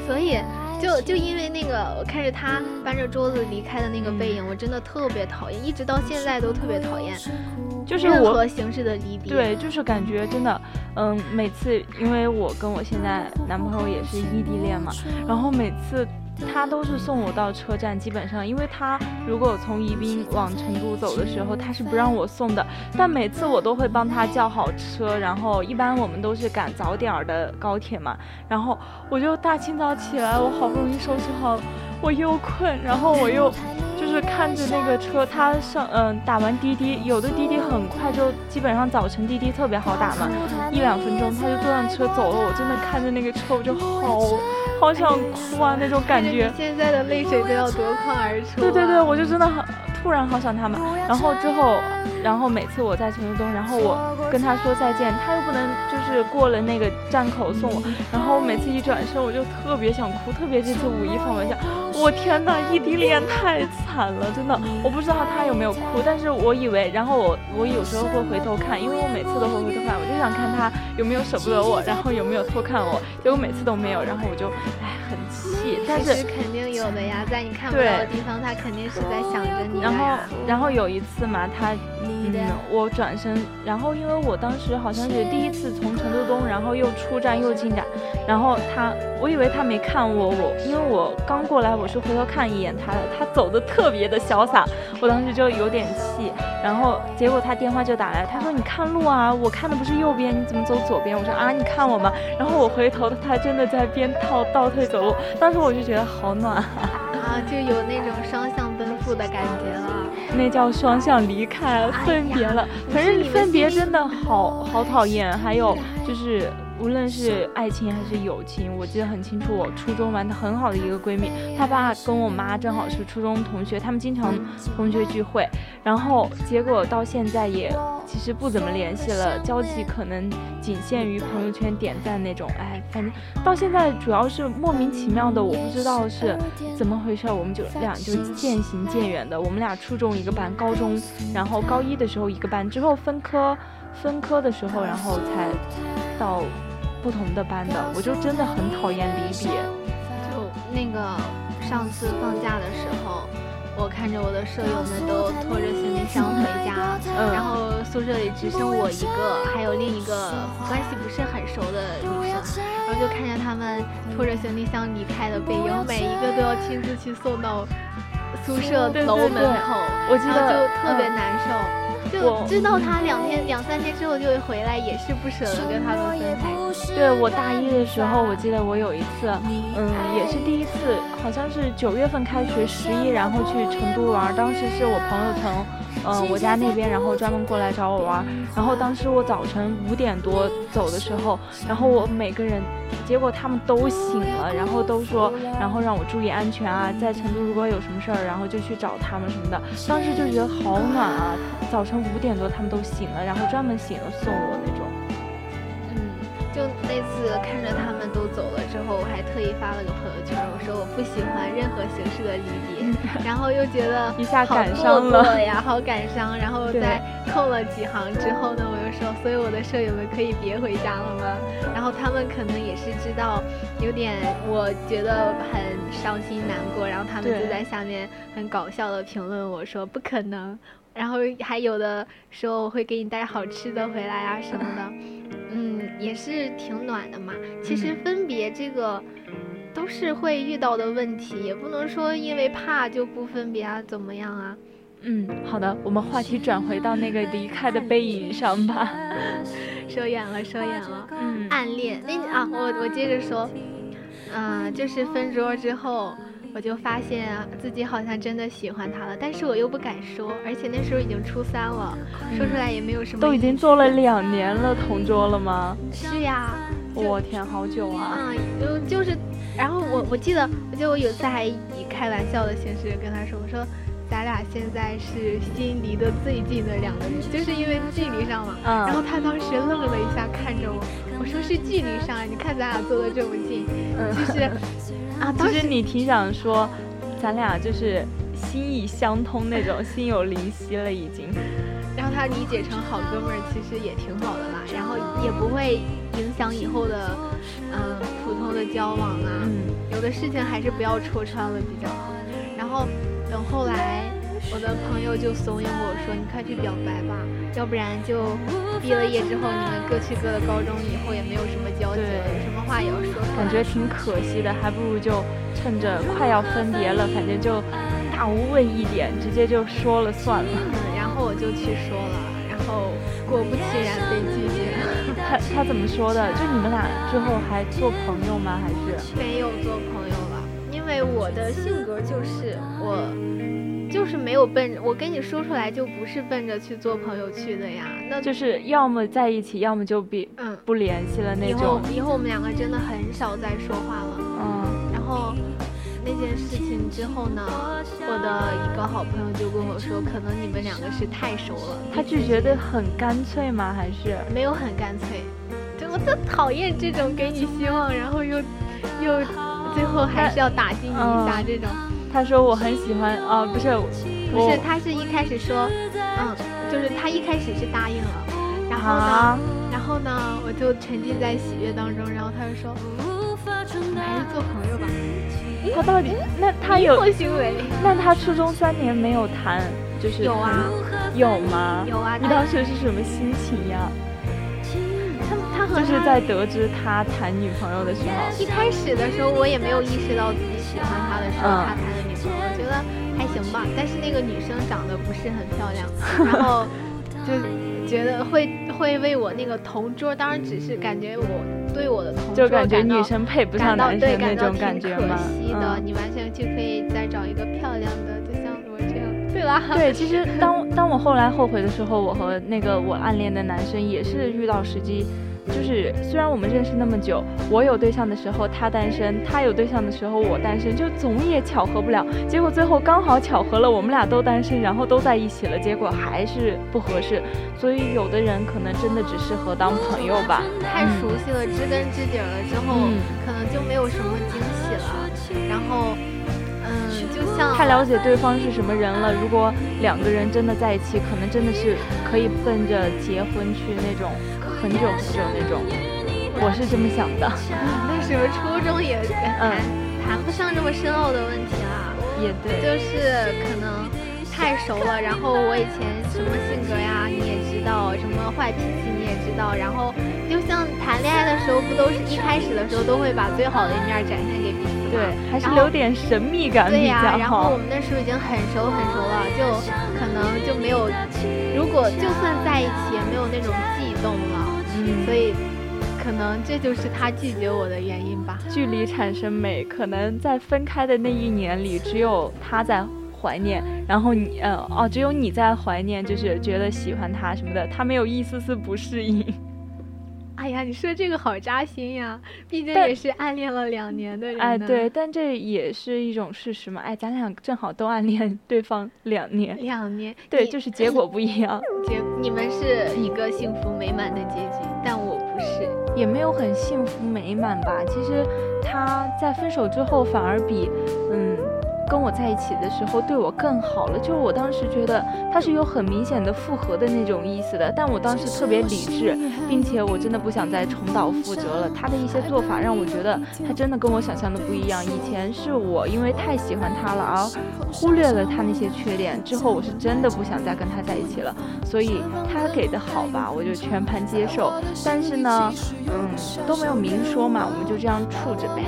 所以，就就因为那个，我看着他搬着桌子离开的那个背影，我真的特别讨厌，一直到现在都特别讨厌，就是任何形式的离别。对，就是感觉真的，嗯，每次因为我跟我现在男朋友也是异地恋嘛，然后每次。他都是送我到车站，基本上，因为他如果从宜宾往成都走的时候，他是不让我送的。但每次我都会帮他叫好车，然后一般我们都是赶早点儿的高铁嘛。然后我就大清早起来，我好不容易收拾好，我又困，然后我又就是看着那个车，他上嗯打完滴滴，有的滴滴很快就基本上早晨滴滴特别好打嘛，一两分钟他就坐上车走了。我真的看着那个车，我就好。好想哭啊，那种感觉，现在的泪水都要夺眶而出。对对对，我就真的很。突然好想他们，然后之后，然后每次我在城中，然后我跟他说再见，他又不能就是过了那个站口送我，然后我每次一转身我就特别想哭，特别这次五一放完假，我天呐，异地恋太惨了，真的，我不知道他有没有哭，但是我以为，然后我我有时候会回头看，因为我每次都会回头看，我就想看他有没有舍不得我，然后有没有偷看我，结果每次都没有，然后我就唉很气，但是肯定有的呀，在你看不到的地方，他肯定是在想着你。然后，然后有一次嘛，他，嗯，我转身，然后因为我当时好像是第一次从成都东，然后又出站又进站，然后他，我以为他没看我，我因为我刚过来，我是回头看一眼他的，他走的特别的潇洒，我当时就有点气，然后结果他电话就打来，他说你看路啊，我看的不是右边，你怎么走左边？我说啊，你看我吗？然后我回头，他真的在边套倒退走路，当时我就觉得好暖。啊，就有那种双向奔赴的感觉了。那叫双向离开，分别了。反正分别真的好好讨厌。还有就是。无论是爱情还是友情，我记得很清楚。我初中玩的很好的一个闺蜜，她爸跟我妈正好是初中同学，他们经常同学聚会，然后结果到现在也其实不怎么联系了，交际可能仅限于朋友圈点赞那种。哎，反正到现在主要是莫名其妙的，我不知道是怎么回事，我们就俩就渐行渐远的。我们俩初中一个班，高中然后高一的时候一个班，之后分科分科的时候，然后才到。不同的班的，我就真的很讨厌离别。就那个上次放假的时候，我看着我的舍友们都拖着行李箱回家，然后宿舍里只剩我一个，还有另一个关系不是很熟的女生，然后就看见他们拖着行李箱离开的背影，每一个都要亲自去送到宿舍楼门口，我记得就特别难受。就知道他两天两三天之后就会回来，也是不舍得跟他们分开。对我大一的时候，我记得我有一次，嗯，也是第一次，好像是九月份开学十一，然后去成都玩。当时是我朋友从。嗯，我家那边，然后专门过来找我玩。然后当时我早晨五点多走的时候，然后我每个人，结果他们都醒了，然后都说，然后让我注意安全啊，在成都如果有什么事儿，然后就去找他们什么的。当时就觉得好暖啊，早晨五点多他们都醒了，然后专门醒了送我那种。就那次看着他们都走了之后，我还特意发了个朋友圈，我说我不喜欢任何形式的离别，然后又觉得一下感伤了呀，好感伤。然后在扣了几行之后呢，我又说，所以我的舍友们可以别回家了吗？然后他们可能也是知道有点，我觉得很伤心难过，然后他们就在下面很搞笑的评论我说不可能，然后还有的说我会给你带好吃的回来啊什么的。嗯，也是挺暖的嘛。其实分别这个都是会遇到的问题，也不能说因为怕就不分别啊，怎么样啊？嗯，好的，我们话题转回到那个离开的背影上吧。说远了，说远了。嗯，暗恋那啊，我我接着说，嗯，就是分桌之后。我就发现自己好像真的喜欢他了，但是我又不敢说，而且那时候已经初三了，说出来也没有什么。都已经做了两年了，同桌了吗？是呀。我天，好久啊！嗯，就就是，然后我我记得，我记得我有次还以开玩笑的形式跟他说，我说咱俩现在是心离得最近的两个人，就是因为距离上嘛。嗯。然后他当时愣了一下，看着我，我说是距离上，你看咱俩坐的这么近，就是。啊，其实你挺想说，咱俩就是心意相通那种，心有灵犀了已经。然后他理解成好哥们儿，其实也挺好的啦。然后也不会影响以后的，嗯，普通的交往啊。嗯。有的事情还是不要戳穿了比较好。然后等后来，我的朋友就怂恿我说：“你快去表白吧，要不然就毕了业之后，你们各去各的高中，以后也没有什么交集了，话也要说。”感觉挺可惜的，还不如就趁着快要分别了，反正就大无畏一点，直接就说了算了。嗯，然后我就去说了，然后果不其然被拒绝了。他他怎么说的？就你们俩之后还做朋友吗？还是没有做朋友了？因为我的性格就是我。就是没有奔着我跟你说出来，就不是奔着去做朋友去的呀。那就是要么在一起，要么就比嗯不联系了那种。以后以后我们两个真的很少再说话了。嗯。然后那件事情之后呢，我的一个好朋友就跟我说，可能你们两个是太熟了。他拒绝的很干脆吗？还是没有很干脆？就我特讨厌这种给你希望，然后又又最后还是要打击你一下这种。他说我很喜欢啊，不是，不是，他是一开始说，嗯，就是他一开始是答应了，然后呢，然后呢，我就沉浸在喜悦当中，然后他就说，还是做朋友吧。他到底那他有行为？那他初中三年没有谈，就是有啊，有吗？有啊。你当时是什么心情呀？就是在得知他谈女朋友的时候，一开始的时候我也没有意识到自己喜欢他的时候，他谈的女朋友。我觉得还行吧，但是那个女生长得不是很漂亮，然后就觉得会会为我那个同桌，当然只是感觉我对我的同桌就感觉女生配不上男生那种感觉可惜的，你完全就可以再找一个漂亮的，就像我这样。对了，啦。对，其实当当我后来后悔的时候，我和那个我暗恋的男生也是遇到时机。就是虽然我们认识那么久，我有对象的时候他单身，他有对象的时候我单身，就总也巧合不了。结果最后刚好巧合了，我们俩都单身，然后都在一起了，结果还是不合适。所以有的人可能真的只适合当朋友吧。太熟悉了，知根知底了之后，可能就没有什么惊喜了。然后，嗯，就像太了解对方是什么人了。如果两个人真的在一起，可能真的是可以奔着结婚去那种。很久很久那种，我是这么想的。那时候初中也谈谈不上这么深奥的问题啦。也对，就是可能太熟了。然后我以前什么性格呀，你也知道；什么坏脾气你也知道。然后就像谈恋爱的时候，不都是一开始的时候都会把最好的一面展现给彼此吗？对，还是留点神秘感对呀，然后我们那时候已经很熟很熟了，就可能就没有，如果就算在一起，也没有那种悸动了。嗯所以，可能这就是他拒绝我的原因吧。距离产生美，可能在分开的那一年里，只有他在怀念，然后你，呃，哦，只有你在怀念，就是觉得喜欢他什么的，他没有一丝丝不适应。哎呀，你说这个好扎心呀！毕竟也是暗恋了两年的人。哎，对，但这也是一种事实嘛。哎，咱俩正好都暗恋对方两年。两年。对，就是结果不一样。结，你们是一个幸福美满的结局，但我不是，也没有很幸福美满吧。其实他在分手之后反而比，嗯。跟我在一起的时候对我更好了，就是我当时觉得他是有很明显的复合的那种意思的，但我当时特别理智，并且我真的不想再重蹈覆辙了。他的一些做法让我觉得他真的跟我想象的不一样。以前是我因为太喜欢他了而忽略了他那些缺点，之后我是真的不想再跟他在一起了。所以他给的好吧，我就全盘接受。但是呢，嗯，都没有明说嘛，我们就这样处着呗。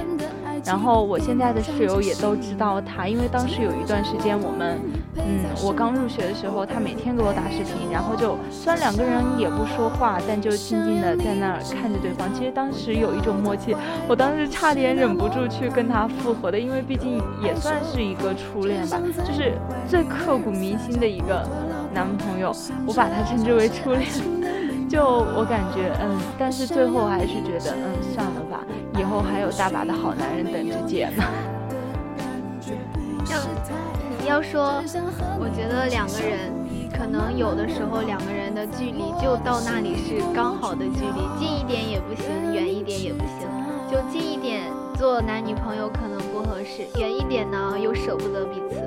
然后我现在的室友也都知道他，因为当时有一段时间我们，嗯，我刚入学的时候，他每天给我打视频，然后就虽然两个人也不说话，但就静静的在那儿看着对方。其实当时有一种默契，我当时差点忍不住去跟他复合的，因为毕竟也算是一个初恋吧，就是最刻骨铭心的一个男朋友，我把他称之为初恋。就我感觉，嗯，但是最后还是觉得，嗯，算了吧，以后还有大把的好男人等着捡呢。要要说，我觉得两个人可能有的时候两个人的距离就到那里是刚好的距离，近一点也不行，远一点也不行。就近一点做男女朋友可能不合适，远一点呢又舍不得彼此。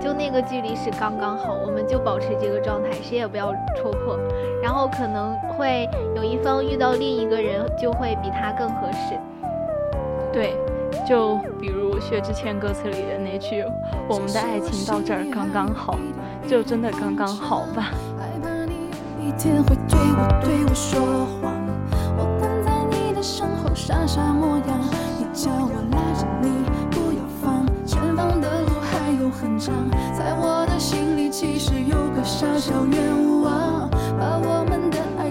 就那个距离是刚刚好，我们就保持这个状态，谁也不要戳破。然后可能会有一方遇到另一个人，就会比他更合适。对，就比如薛之谦歌词里的那句：“我们的爱情到这儿刚刚好，就真的刚刚好吧。”在我的心里，其实有个小小愿望，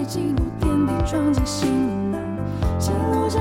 记录点滴装进行囊，记录这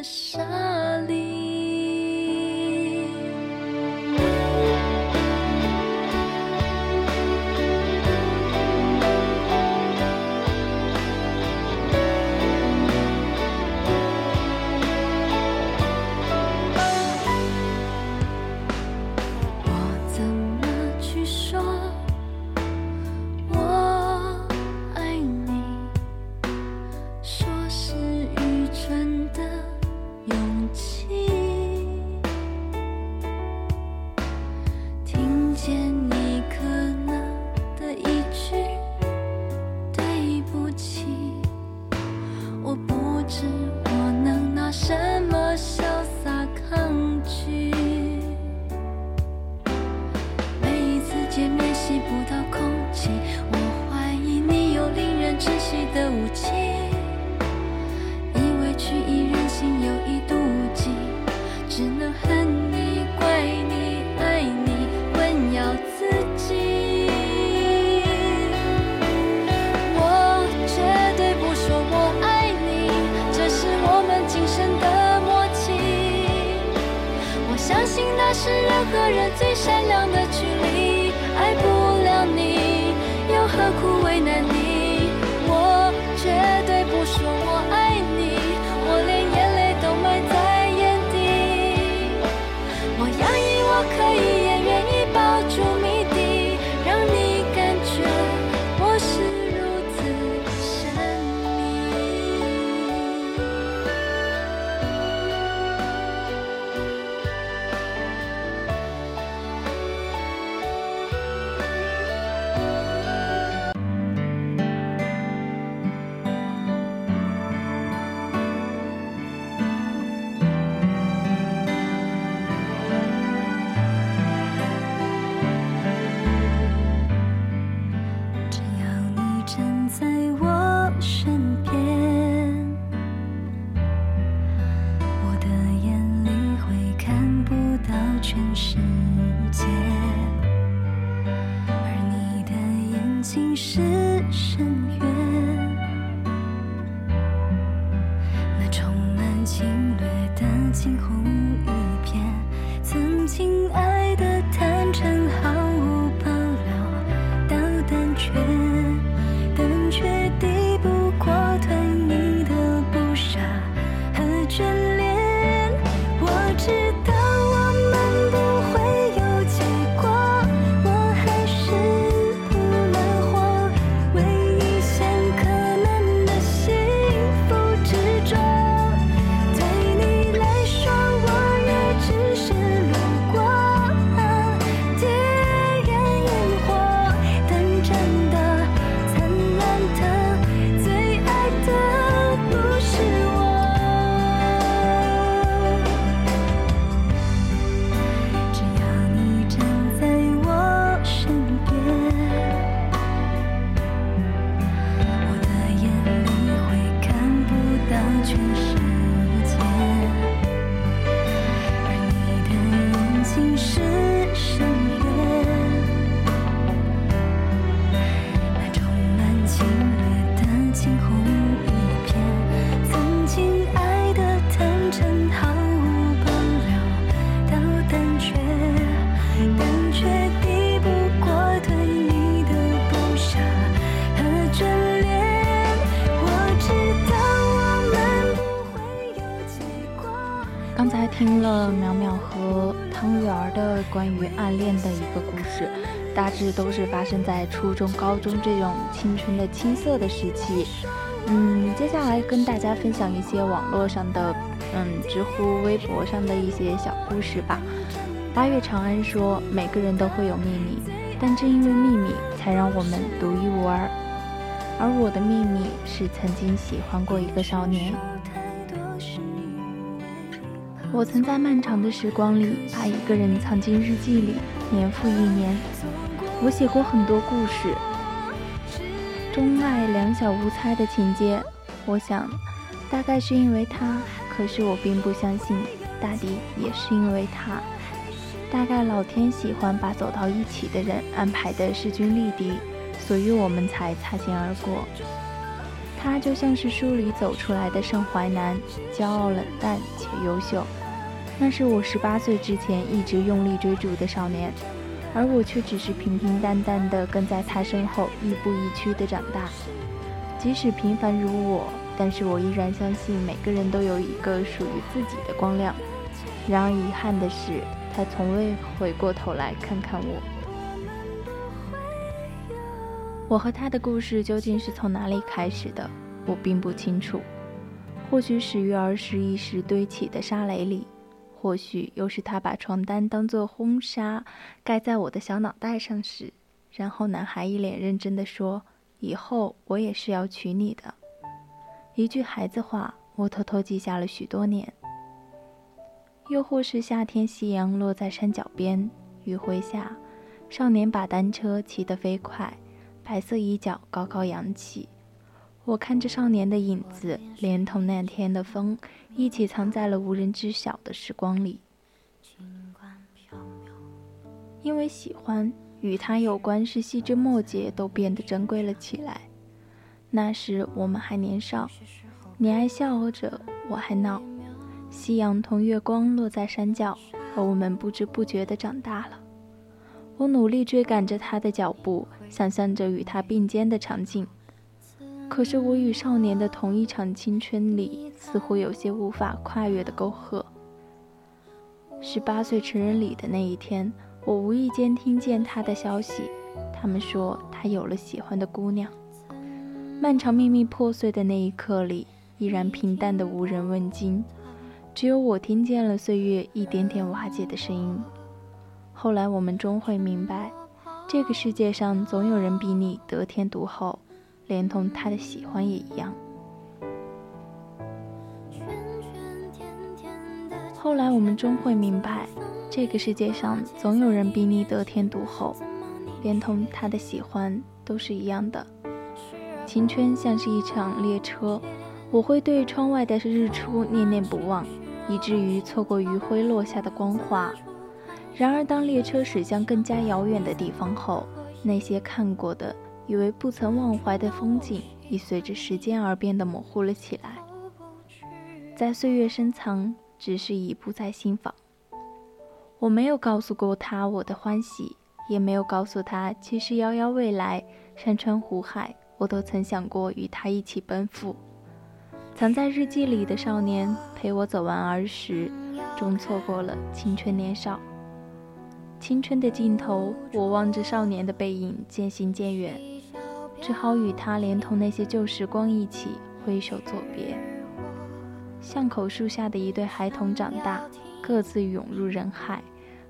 的沙可以，暗恋的一个故事，大致都是发生在初中、高中这种青春的青涩的时期。嗯，接下来跟大家分享一些网络上的，嗯，知乎、微博上的一些小故事吧。八月长安说，每个人都会有秘密，但正因为秘密，才让我们独一无二。而我的秘密是曾经喜欢过一个少年。我曾在漫长的时光里，把一个人藏进日记里，年复一年。我写过很多故事，钟爱两小无猜的情节。我想，大概是因为他，可是我并不相信，大抵也是因为他。大概老天喜欢把走到一起的人安排的势均力敌，所以我们才擦肩而过。他就像是书里走出来的盛淮南，骄傲冷淡且优秀。那是我十八岁之前一直用力追逐的少年，而我却只是平平淡淡的跟在他身后，亦步亦趋的长大。即使平凡如我，但是我依然相信每个人都有一个属于自己的光亮。然而遗憾的是，他从未回过头来看看我。我和他的故事究竟是从哪里开始的，我并不清楚。或许始于儿时一时堆起的沙雷里，或许又是他把床单当作婚纱盖在我的小脑袋上时，然后男孩一脸认真地说：“以后我也是要娶你的。”一句孩子话，我偷偷记下了许多年。又或是夏天，夕阳落在山脚边，余晖下，少年把单车骑得飞快。白色衣角高高扬起，我看着少年的影子，连同那天的风，一起藏在了无人知晓的时光里。因为喜欢与他有关是细枝末节都变得珍贵了起来。那时我们还年少，你爱笑着，我还闹。夕阳同月光落在山脚，而我们不知不觉地长大了。我努力追赶着他的脚步，想象着与他并肩的场景。可是我与少年的同一场青春里，似乎有些无法跨越的沟壑。十八岁成人礼的那一天，我无意间听见他的消息，他们说他有了喜欢的姑娘。漫长秘密破碎的那一刻里，依然平淡的无人问津，只有我听见了岁月一点点瓦解的声音。后来我们终会明白，这个世界上总有人比你得天独厚，连同他的喜欢也一样。后来我们终会明白，这个世界上总有人比你得天独厚，连同他的喜欢都是一样的。青春像是一场列车，我会对窗外的日出念念不忘，以至于错过余晖落下的光华。然而，当列车驶向更加遥远的地方后，那些看过的、以为不曾忘怀的风景，已随着时间而变得模糊了起来。在岁月深藏，只是已不在心房。我没有告诉过他我的欢喜，也没有告诉他，其实遥遥未来，山川湖海，我都曾想过与他一起奔赴。藏在日记里的少年，陪我走完儿时，终错过了青春年少。青春的尽头，我望着少年的背影渐行渐远，只好与他连同那些旧时光一起挥手作别。巷口树下的一对孩童长大，各自涌入人海，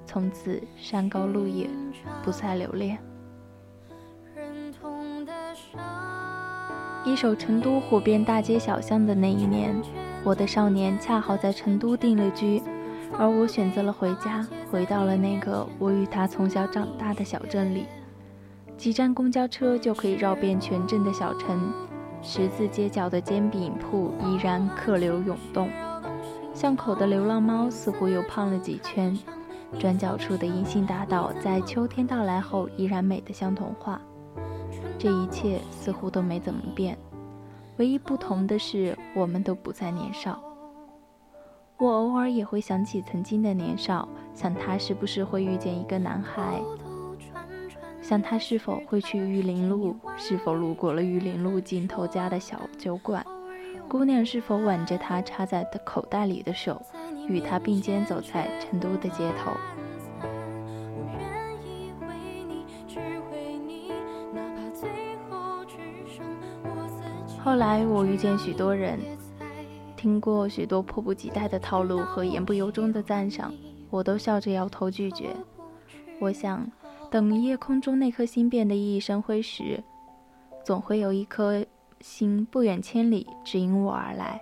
从此山高路远，不再留恋。一首《成都》火遍大街小巷的那一年，我的少年恰好在成都定了居。而我选择了回家，回到了那个我与他从小长大的小镇里。几站公交车就可以绕遍全镇的小城，十字街角的煎饼铺依然客流涌动，巷口的流浪猫似乎又胖了几圈，转角处的银杏大道在秋天到来后依然美得像童话。这一切似乎都没怎么变，唯一不同的是，我们都不再年少。我偶尔也会想起曾经的年少，想他是不是会遇见一个男孩，想他是否会去玉林路，是否路过了玉林路尽头家的小酒馆，姑娘是否挽着他插在的口袋里的手，与他并肩走在成都的街头。后来我遇见许多人。听过许多迫不及待的套路和言不由衷的赞赏，我都笑着摇头拒绝。我想，等夜空中那颗星变得熠熠生辉时，总会有一颗星不远千里指引我而来。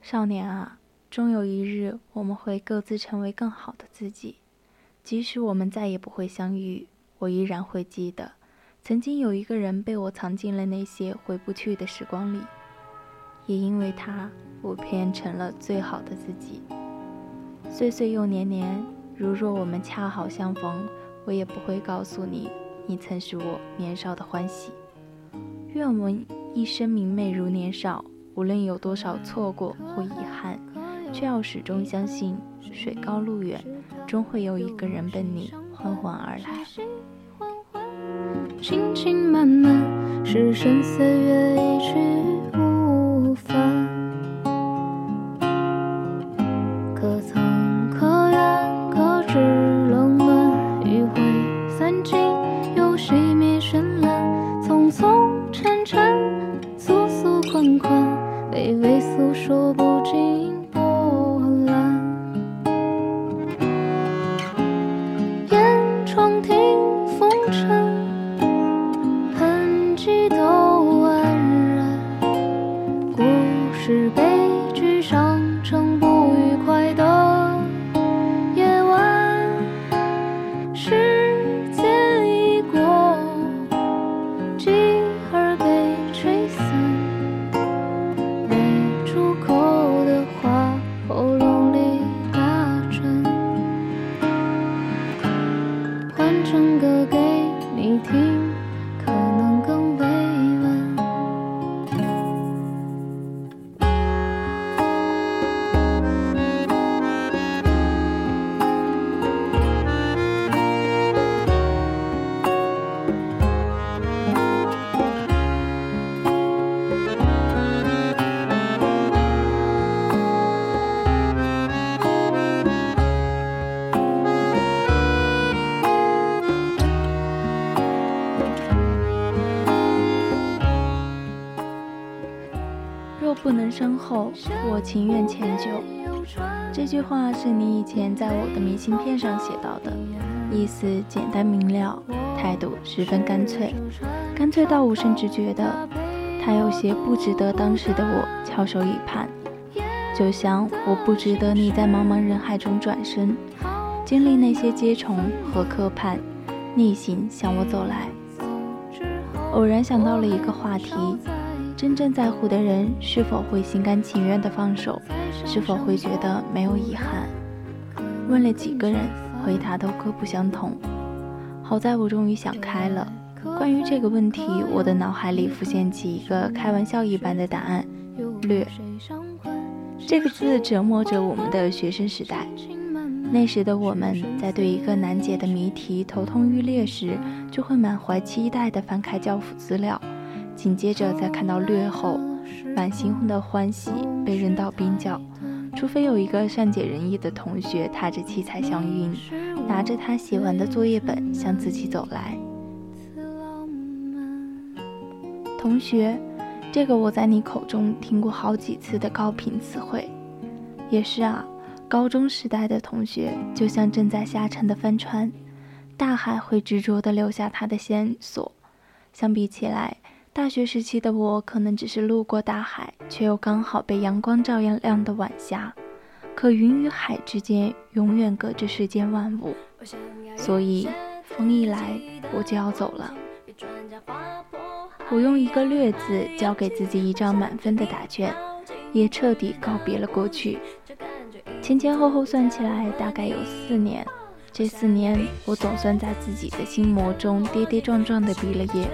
少年啊，终有一日，我们会各自成为更好的自己，即使我们再也不会相遇。我依然会记得，曾经有一个人被我藏进了那些回不去的时光里，也因为他，我变成了最好的自己。岁岁又年年，如若我们恰好相逢，我也不会告诉你，你曾是我年少的欢喜。愿我们一生明媚如年少，无论有多少错过或遗憾，却要始终相信，水高路远，终会有一个人奔你缓缓而来。轻轻慢慢，时深岁月一去不返。不能身后，我情愿迁就。这句话是你以前在我的明信片上写到的，意思简单明了，态度十分干脆，干脆到我甚至觉得他有些不值得当时的我翘首以盼，就像我不值得你在茫茫人海中转身，经历那些接虫和磕绊，逆行向我走来。偶然想到了一个话题。真正在乎的人是否会心甘情愿地放手？是否会觉得没有遗憾？问了几个人，回答都各不相同。好在我终于想开了。关于这个问题，我的脑海里浮现起一个开玩笑一般的答案：略。这个字折磨着我们的学生时代。那时的我们在对一个难解的谜题头痛欲裂时，就会满怀期待地翻开教辅资料。紧接着，在看到略后，满心的欢喜被扔到冰窖。除非有一个善解人意的同学踏着七彩祥云，拿着他写完的作业本向自己走来。同学，这个我在你口中听过好几次的高频词汇，也是啊。高中时代的同学就像正在下沉的帆船，大海会执着地留下它的线索。相比起来，大学时期的我，可能只是路过大海，却又刚好被阳光照耀亮的晚霞。可云与海之间，永远隔着世间万物。所以，风一来，我就要走了。我用一个“略”字，交给自己一张满分的答卷，也彻底告别了过去。前前后后算起来，大概有四年。这四年，我总算在自己的心魔中跌跌撞撞地毕了业。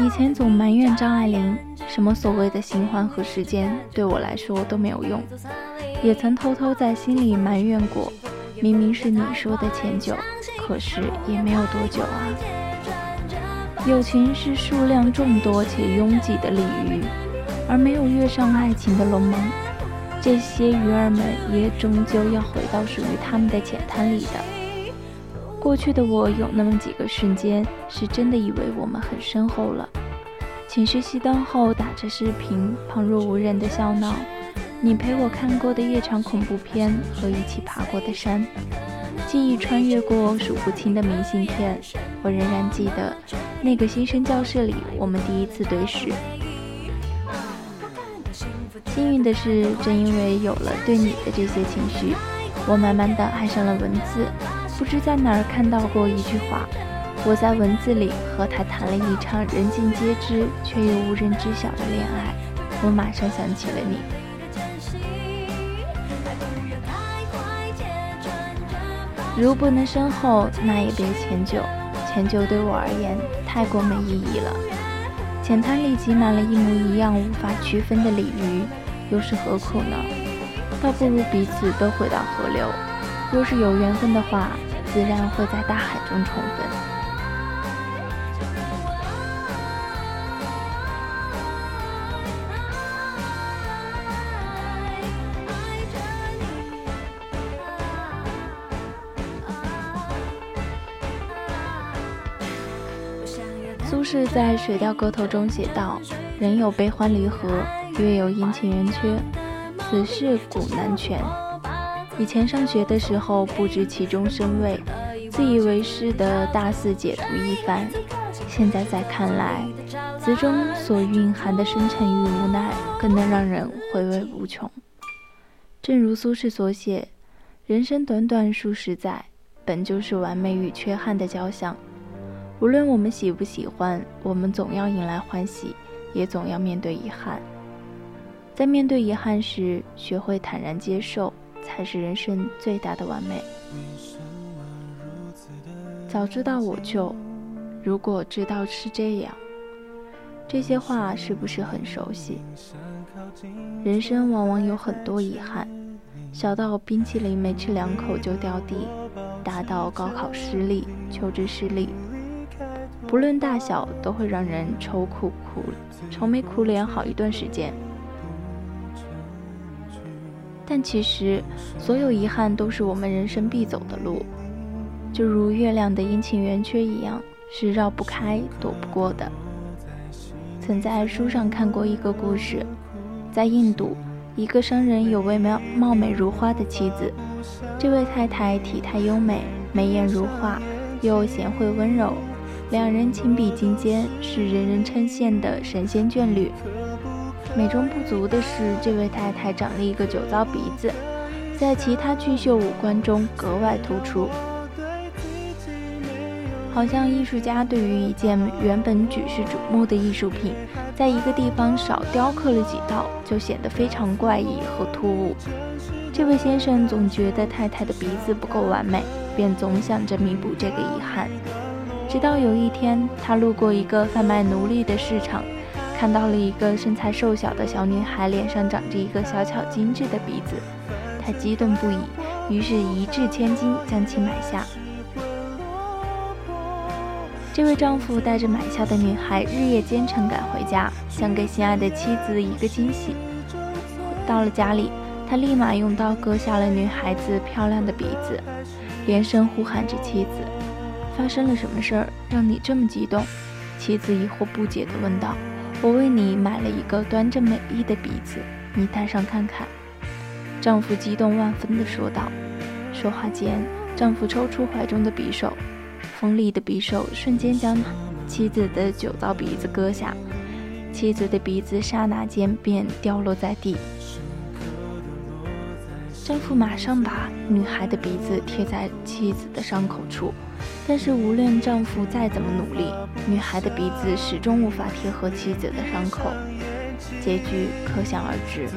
以前总埋怨张爱玲，什么所谓的新欢和时间对我来说都没有用，也曾偷偷在心里埋怨过，明明是你说的迁就，可是也没有多久啊。友情是数量众多且拥挤的鲤鱼，而没有跃上爱情的龙门，这些鱼儿们也终究要回到属于他们的浅滩里的。过去的我有那么几个瞬间，是真的以为我们很深厚了。寝室熄灯后，打着视频，旁若无人的笑闹。你陪我看过的夜场恐怖片和一起爬过的山，记忆穿越过数不清的明信片，我仍然记得那个新生教室里我们第一次对视。幸运的是，正因为有了对你的这些情绪，我慢慢的爱上了文字。不知在哪儿看到过一句话，我在文字里和他谈了一场人尽皆知却又无人知晓的恋爱。我马上想起了你。如不能深厚，那也别迁就。迁就对我而言太过没意义了。浅滩里挤满了一模一样、无法区分的鲤鱼，又是何苦呢？倒不如彼此都回到河流。若是有缘分的话，自然会在大海中重逢。苏轼在《水调歌头》中写道：“人有悲欢离合，月有阴晴圆缺，此事古难全。”以前上学的时候不知其中深味，自以为是的大肆解读一番。现在再看来，词中所蕴含的深沉与无奈，更能让人回味无穷。正如苏轼所写：“人生短短数十载，本就是完美与缺憾的交响。”无论我们喜不喜欢，我们总要迎来欢喜，也总要面对遗憾。在面对遗憾时，学会坦然接受，才是人生最大的完美。早知道我就，如果知道是这样，这些话是不是很熟悉？人生往往有很多遗憾，小到冰淇淋没吃两口就掉地，大到高考失利、求职失利。不论大小，都会让人愁苦苦、愁眉苦脸好一段时间。但其实，所有遗憾都是我们人生必走的路，就如月亮的阴晴圆缺一样，是绕不开、躲不过的。曾在书上看过一个故事，在印度，一个商人有位貌貌美如花的妻子，这位太太体态优美，眉眼如画，又贤惠温柔。两人情比金坚，是人人称羡的神仙眷侣。美中不足的是，这位太太长了一个酒糟鼻子，在其他巨秀五官中格外突出，好像艺术家对于一件原本举世瞩目的艺术品，在一个地方少雕刻了几道，就显得非常怪异和突兀。这位先生总觉得太太的鼻子不够完美，便总想着弥补这个遗憾。直到有一天，他路过一个贩卖奴隶的市场，看到了一个身材瘦小的小女孩，脸上长着一个小巧精致的鼻子，他激动不已，于是一掷千金将其买下。这位丈夫带着买下的女孩日夜兼程赶回家，想给心爱的妻子一个惊喜。到了家里，他立马用刀割下了女孩子漂亮的鼻子，连声呼喊着妻子。发生了什么事儿让你这么激动？妻子疑惑不解地问道。我为你买了一个端正美丽的鼻子，你戴上看看。丈夫激动万分地说道。说话间，丈夫抽出怀中的匕首，锋利的匕首瞬间将妻子的酒糟鼻子割下，妻子的鼻子刹那间便掉落在地。丈夫马上把女孩的鼻子贴在妻子的伤口处。但是无论丈夫再怎么努力，女孩的鼻子始终无法贴合妻子的伤口，结局可想而知。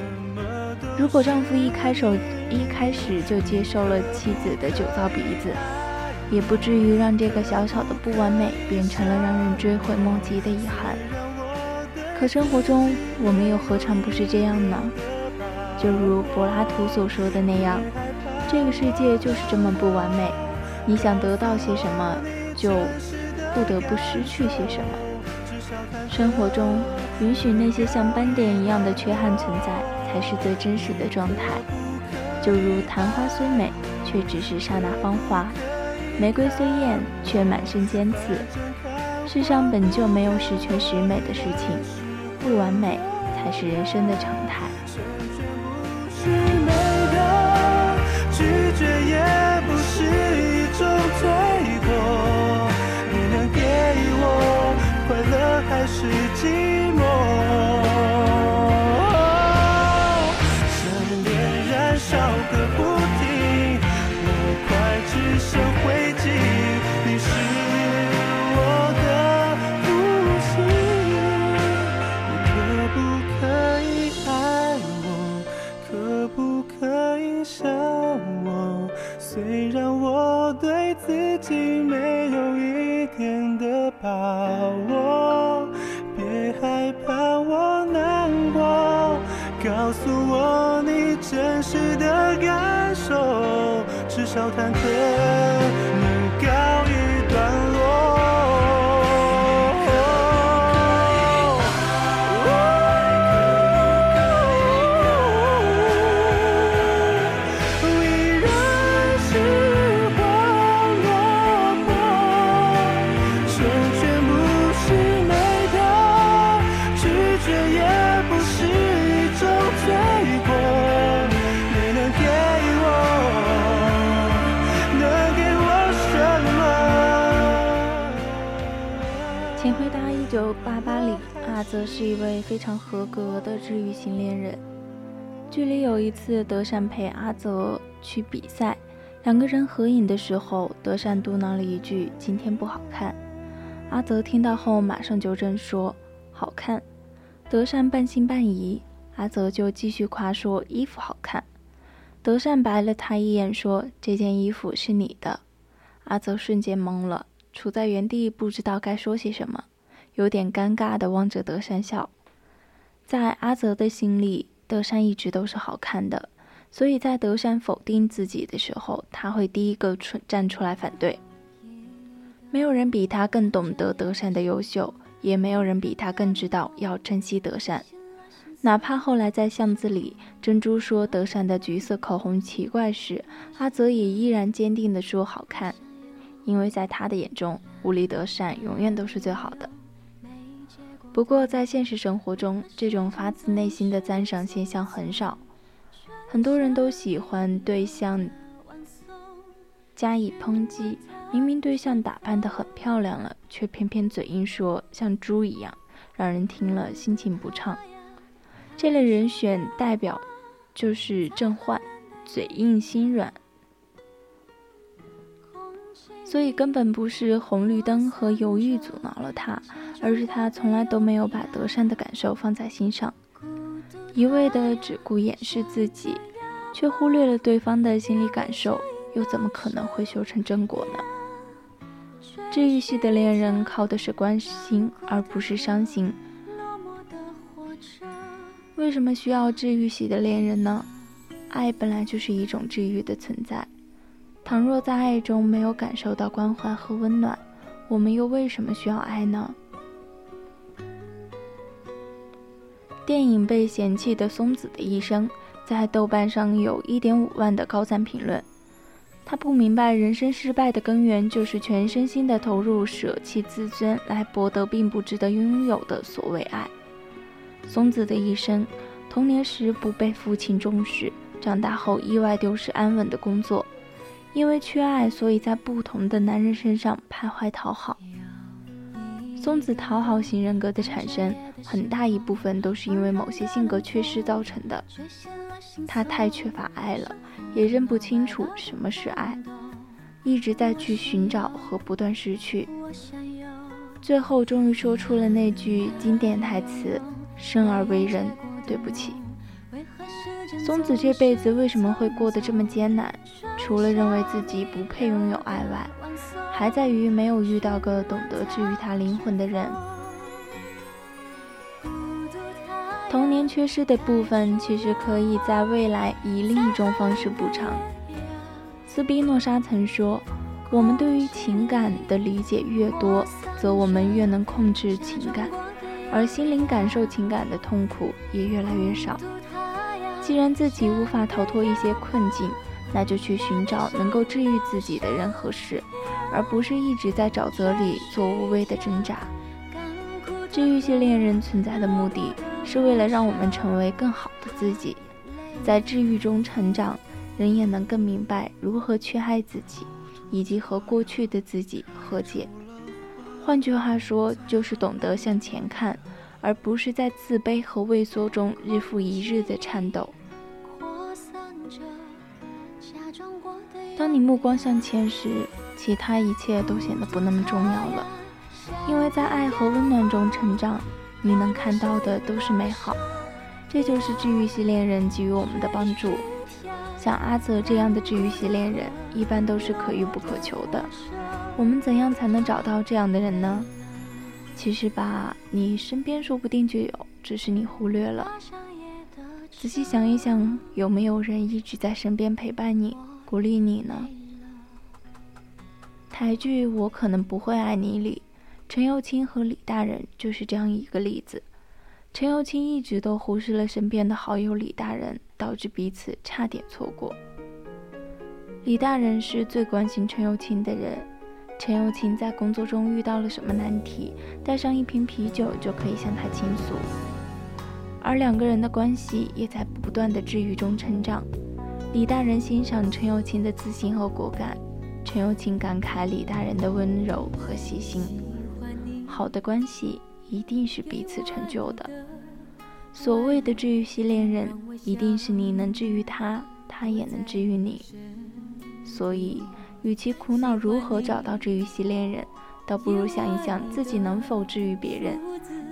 如果丈夫一开手一开始就接受了妻子的酒糟鼻子，也不至于让这个小小的不完美变成了让人追悔莫及的遗憾。可生活中，我们又何尝不是这样呢？就如柏拉图所说的那样，这个世界就是这么不完美。你想得到些什么，就不得不失去些什么。生活中，允许那些像斑点一样的缺憾存在，才是最真实的状态。就如昙花虽美，却只是刹那芳华；玫瑰虽艳，却满身尖刺。世上本就没有十全十美的事情，不完美才是人生的常态。把握，别害怕我难过，告诉我你真实的感受，至少忐是一位非常合格的治愈型恋人。剧里有一次，德善陪阿泽去比赛，两个人合影的时候，德善嘟囔了一句：“今天不好看。”阿泽听到后马上纠正说：“好看。”德善半信半疑，阿泽就继续夸说：“衣服好看。”德善白了他一眼说：“这件衣服是你的。”阿泽瞬间懵了，处在原地不知道该说些什么。有点尴尬的望着德善笑，在阿泽的心里，德善一直都是好看的，所以在德善否定自己的时候，他会第一个出站出来反对。没有人比他更懂得德善的优秀，也没有人比他更知道要珍惜德善。哪怕后来在巷子里，珍珠说德善的橘色口红奇怪时，阿泽也依然坚定地说好看，因为在他的眼中，无力德善永远都是最好的。不过，在现实生活中，这种发自内心的赞赏现象很少。很多人都喜欢对象加以抨击，明明对象打扮得很漂亮了，却偏偏嘴硬说像猪一样，让人听了心情不畅。这类人选代表就是郑焕，嘴硬心软。所以根本不是红绿灯和犹豫阻挠了他，而是他从来都没有把德善的感受放在心上，一味的只顾掩饰自己，却忽略了对方的心理感受，又怎么可能会修成正果呢？治愈系的恋人靠的是关心，而不是伤心。为什么需要治愈系的恋人呢？爱本来就是一种治愈的存在。倘若在爱中没有感受到关怀和温暖，我们又为什么需要爱呢？电影被嫌弃的松子的一生，在豆瓣上有一点五万的高赞评论。他不明白人生失败的根源就是全身心的投入，舍弃自尊来博得并不值得拥有的所谓爱。松子的一生，童年时不被父亲重视，长大后意外丢失安稳的工作。因为缺爱，所以在不同的男人身上徘徊讨好。松子讨好型人格的产生，很大一部分都是因为某些性格缺失造成的。他太缺乏爱了，也认不清楚什么是爱，一直在去寻找和不断失去，最后终于说出了那句经典台词：“生而为人，对不起。”松子这辈子为什么会过得这么艰难？除了认为自己不配拥有爱外，还在于没有遇到个懂得治愈他灵魂的人。童年缺失的部分，其实可以在未来以另一种方式补偿。斯宾诺莎曾说：“我们对于情感的理解越多，则我们越能控制情感，而心灵感受情感的痛苦也越来越少。”既然自己无法逃脱一些困境，那就去寻找能够治愈自己的人和事，而不是一直在沼泽里做无谓的挣扎。治愈系恋人存在的目的是为了让我们成为更好的自己，在治愈中成长，人也能更明白如何去爱自己，以及和过去的自己和解。换句话说，就是懂得向前看。而不是在自卑和畏缩中日复一日的颤抖。当你目光向前时，其他一切都显得不那么重要了，因为在爱和温暖中成长，你能看到的都是美好。这就是治愈系恋人给予我们的帮助。像阿泽这样的治愈系恋人，一般都是可遇不可求的。我们怎样才能找到这样的人呢？其实吧，你身边说不定就有，只是你忽略了。仔细想一想，有没有人一直在身边陪伴你、鼓励你呢？台剧《我可能不会爱你》里，陈幼卿和李大人就是这样一个例子。陈幼卿一直都忽视了身边的好友李大人，导致彼此差点错过。李大人是最关心陈幼卿的人。陈幼卿在工作中遇到了什么难题，带上一瓶啤酒就可以向他倾诉，而两个人的关系也在不断的治愈中成长。李大人欣赏陈幼卿的自信和果敢，陈幼卿感慨李大人的温柔和细心。好的关系一定是彼此成就的。所谓的治愈系恋人，一定是你能治愈他，他也能治愈你。所以。与其苦恼如何找到治愈系恋人，倒不如想一想自己能否治愈别人。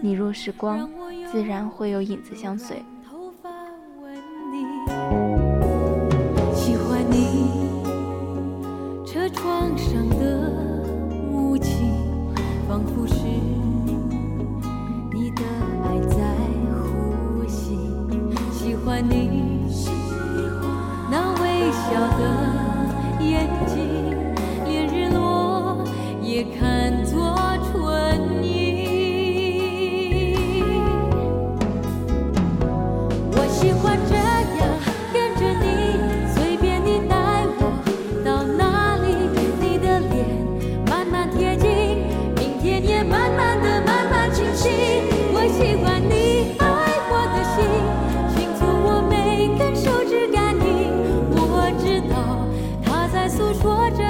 你若是光，自然会有影子相随。喜欢你车窗上的雾气，仿佛是你的爱在呼吸。喜欢你诉说着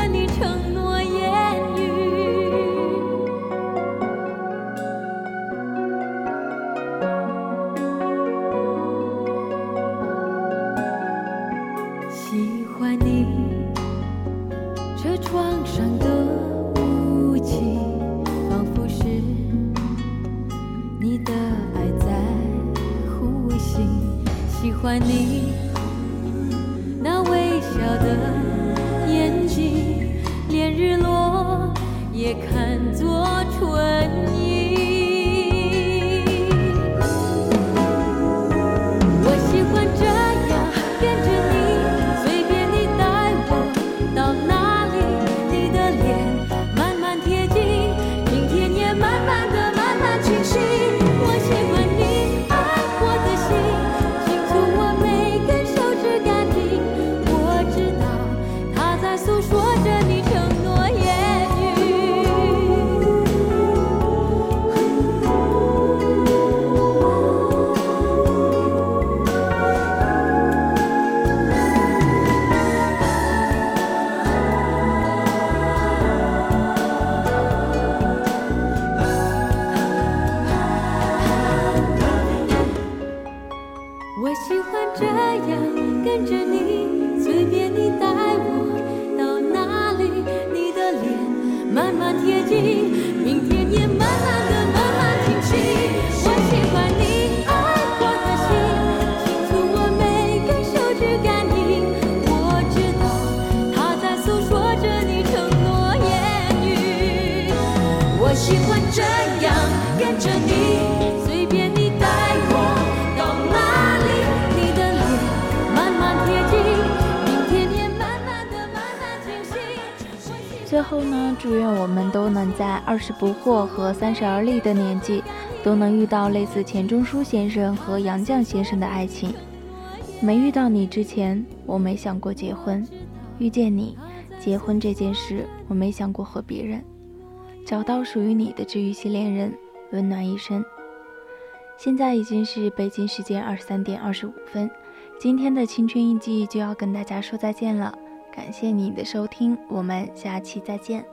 不惑和三十而立的年纪，都能遇到类似钱钟书先生和杨绛先生的爱情。没遇到你之前，我没想过结婚；遇见你，结婚这件事，我没想过和别人。找到属于你的治愈系恋人，温暖一生。现在已经是北京时间二十三点二十五分，今天的青春印记就要跟大家说再见了。感谢你的收听，我们下期再见。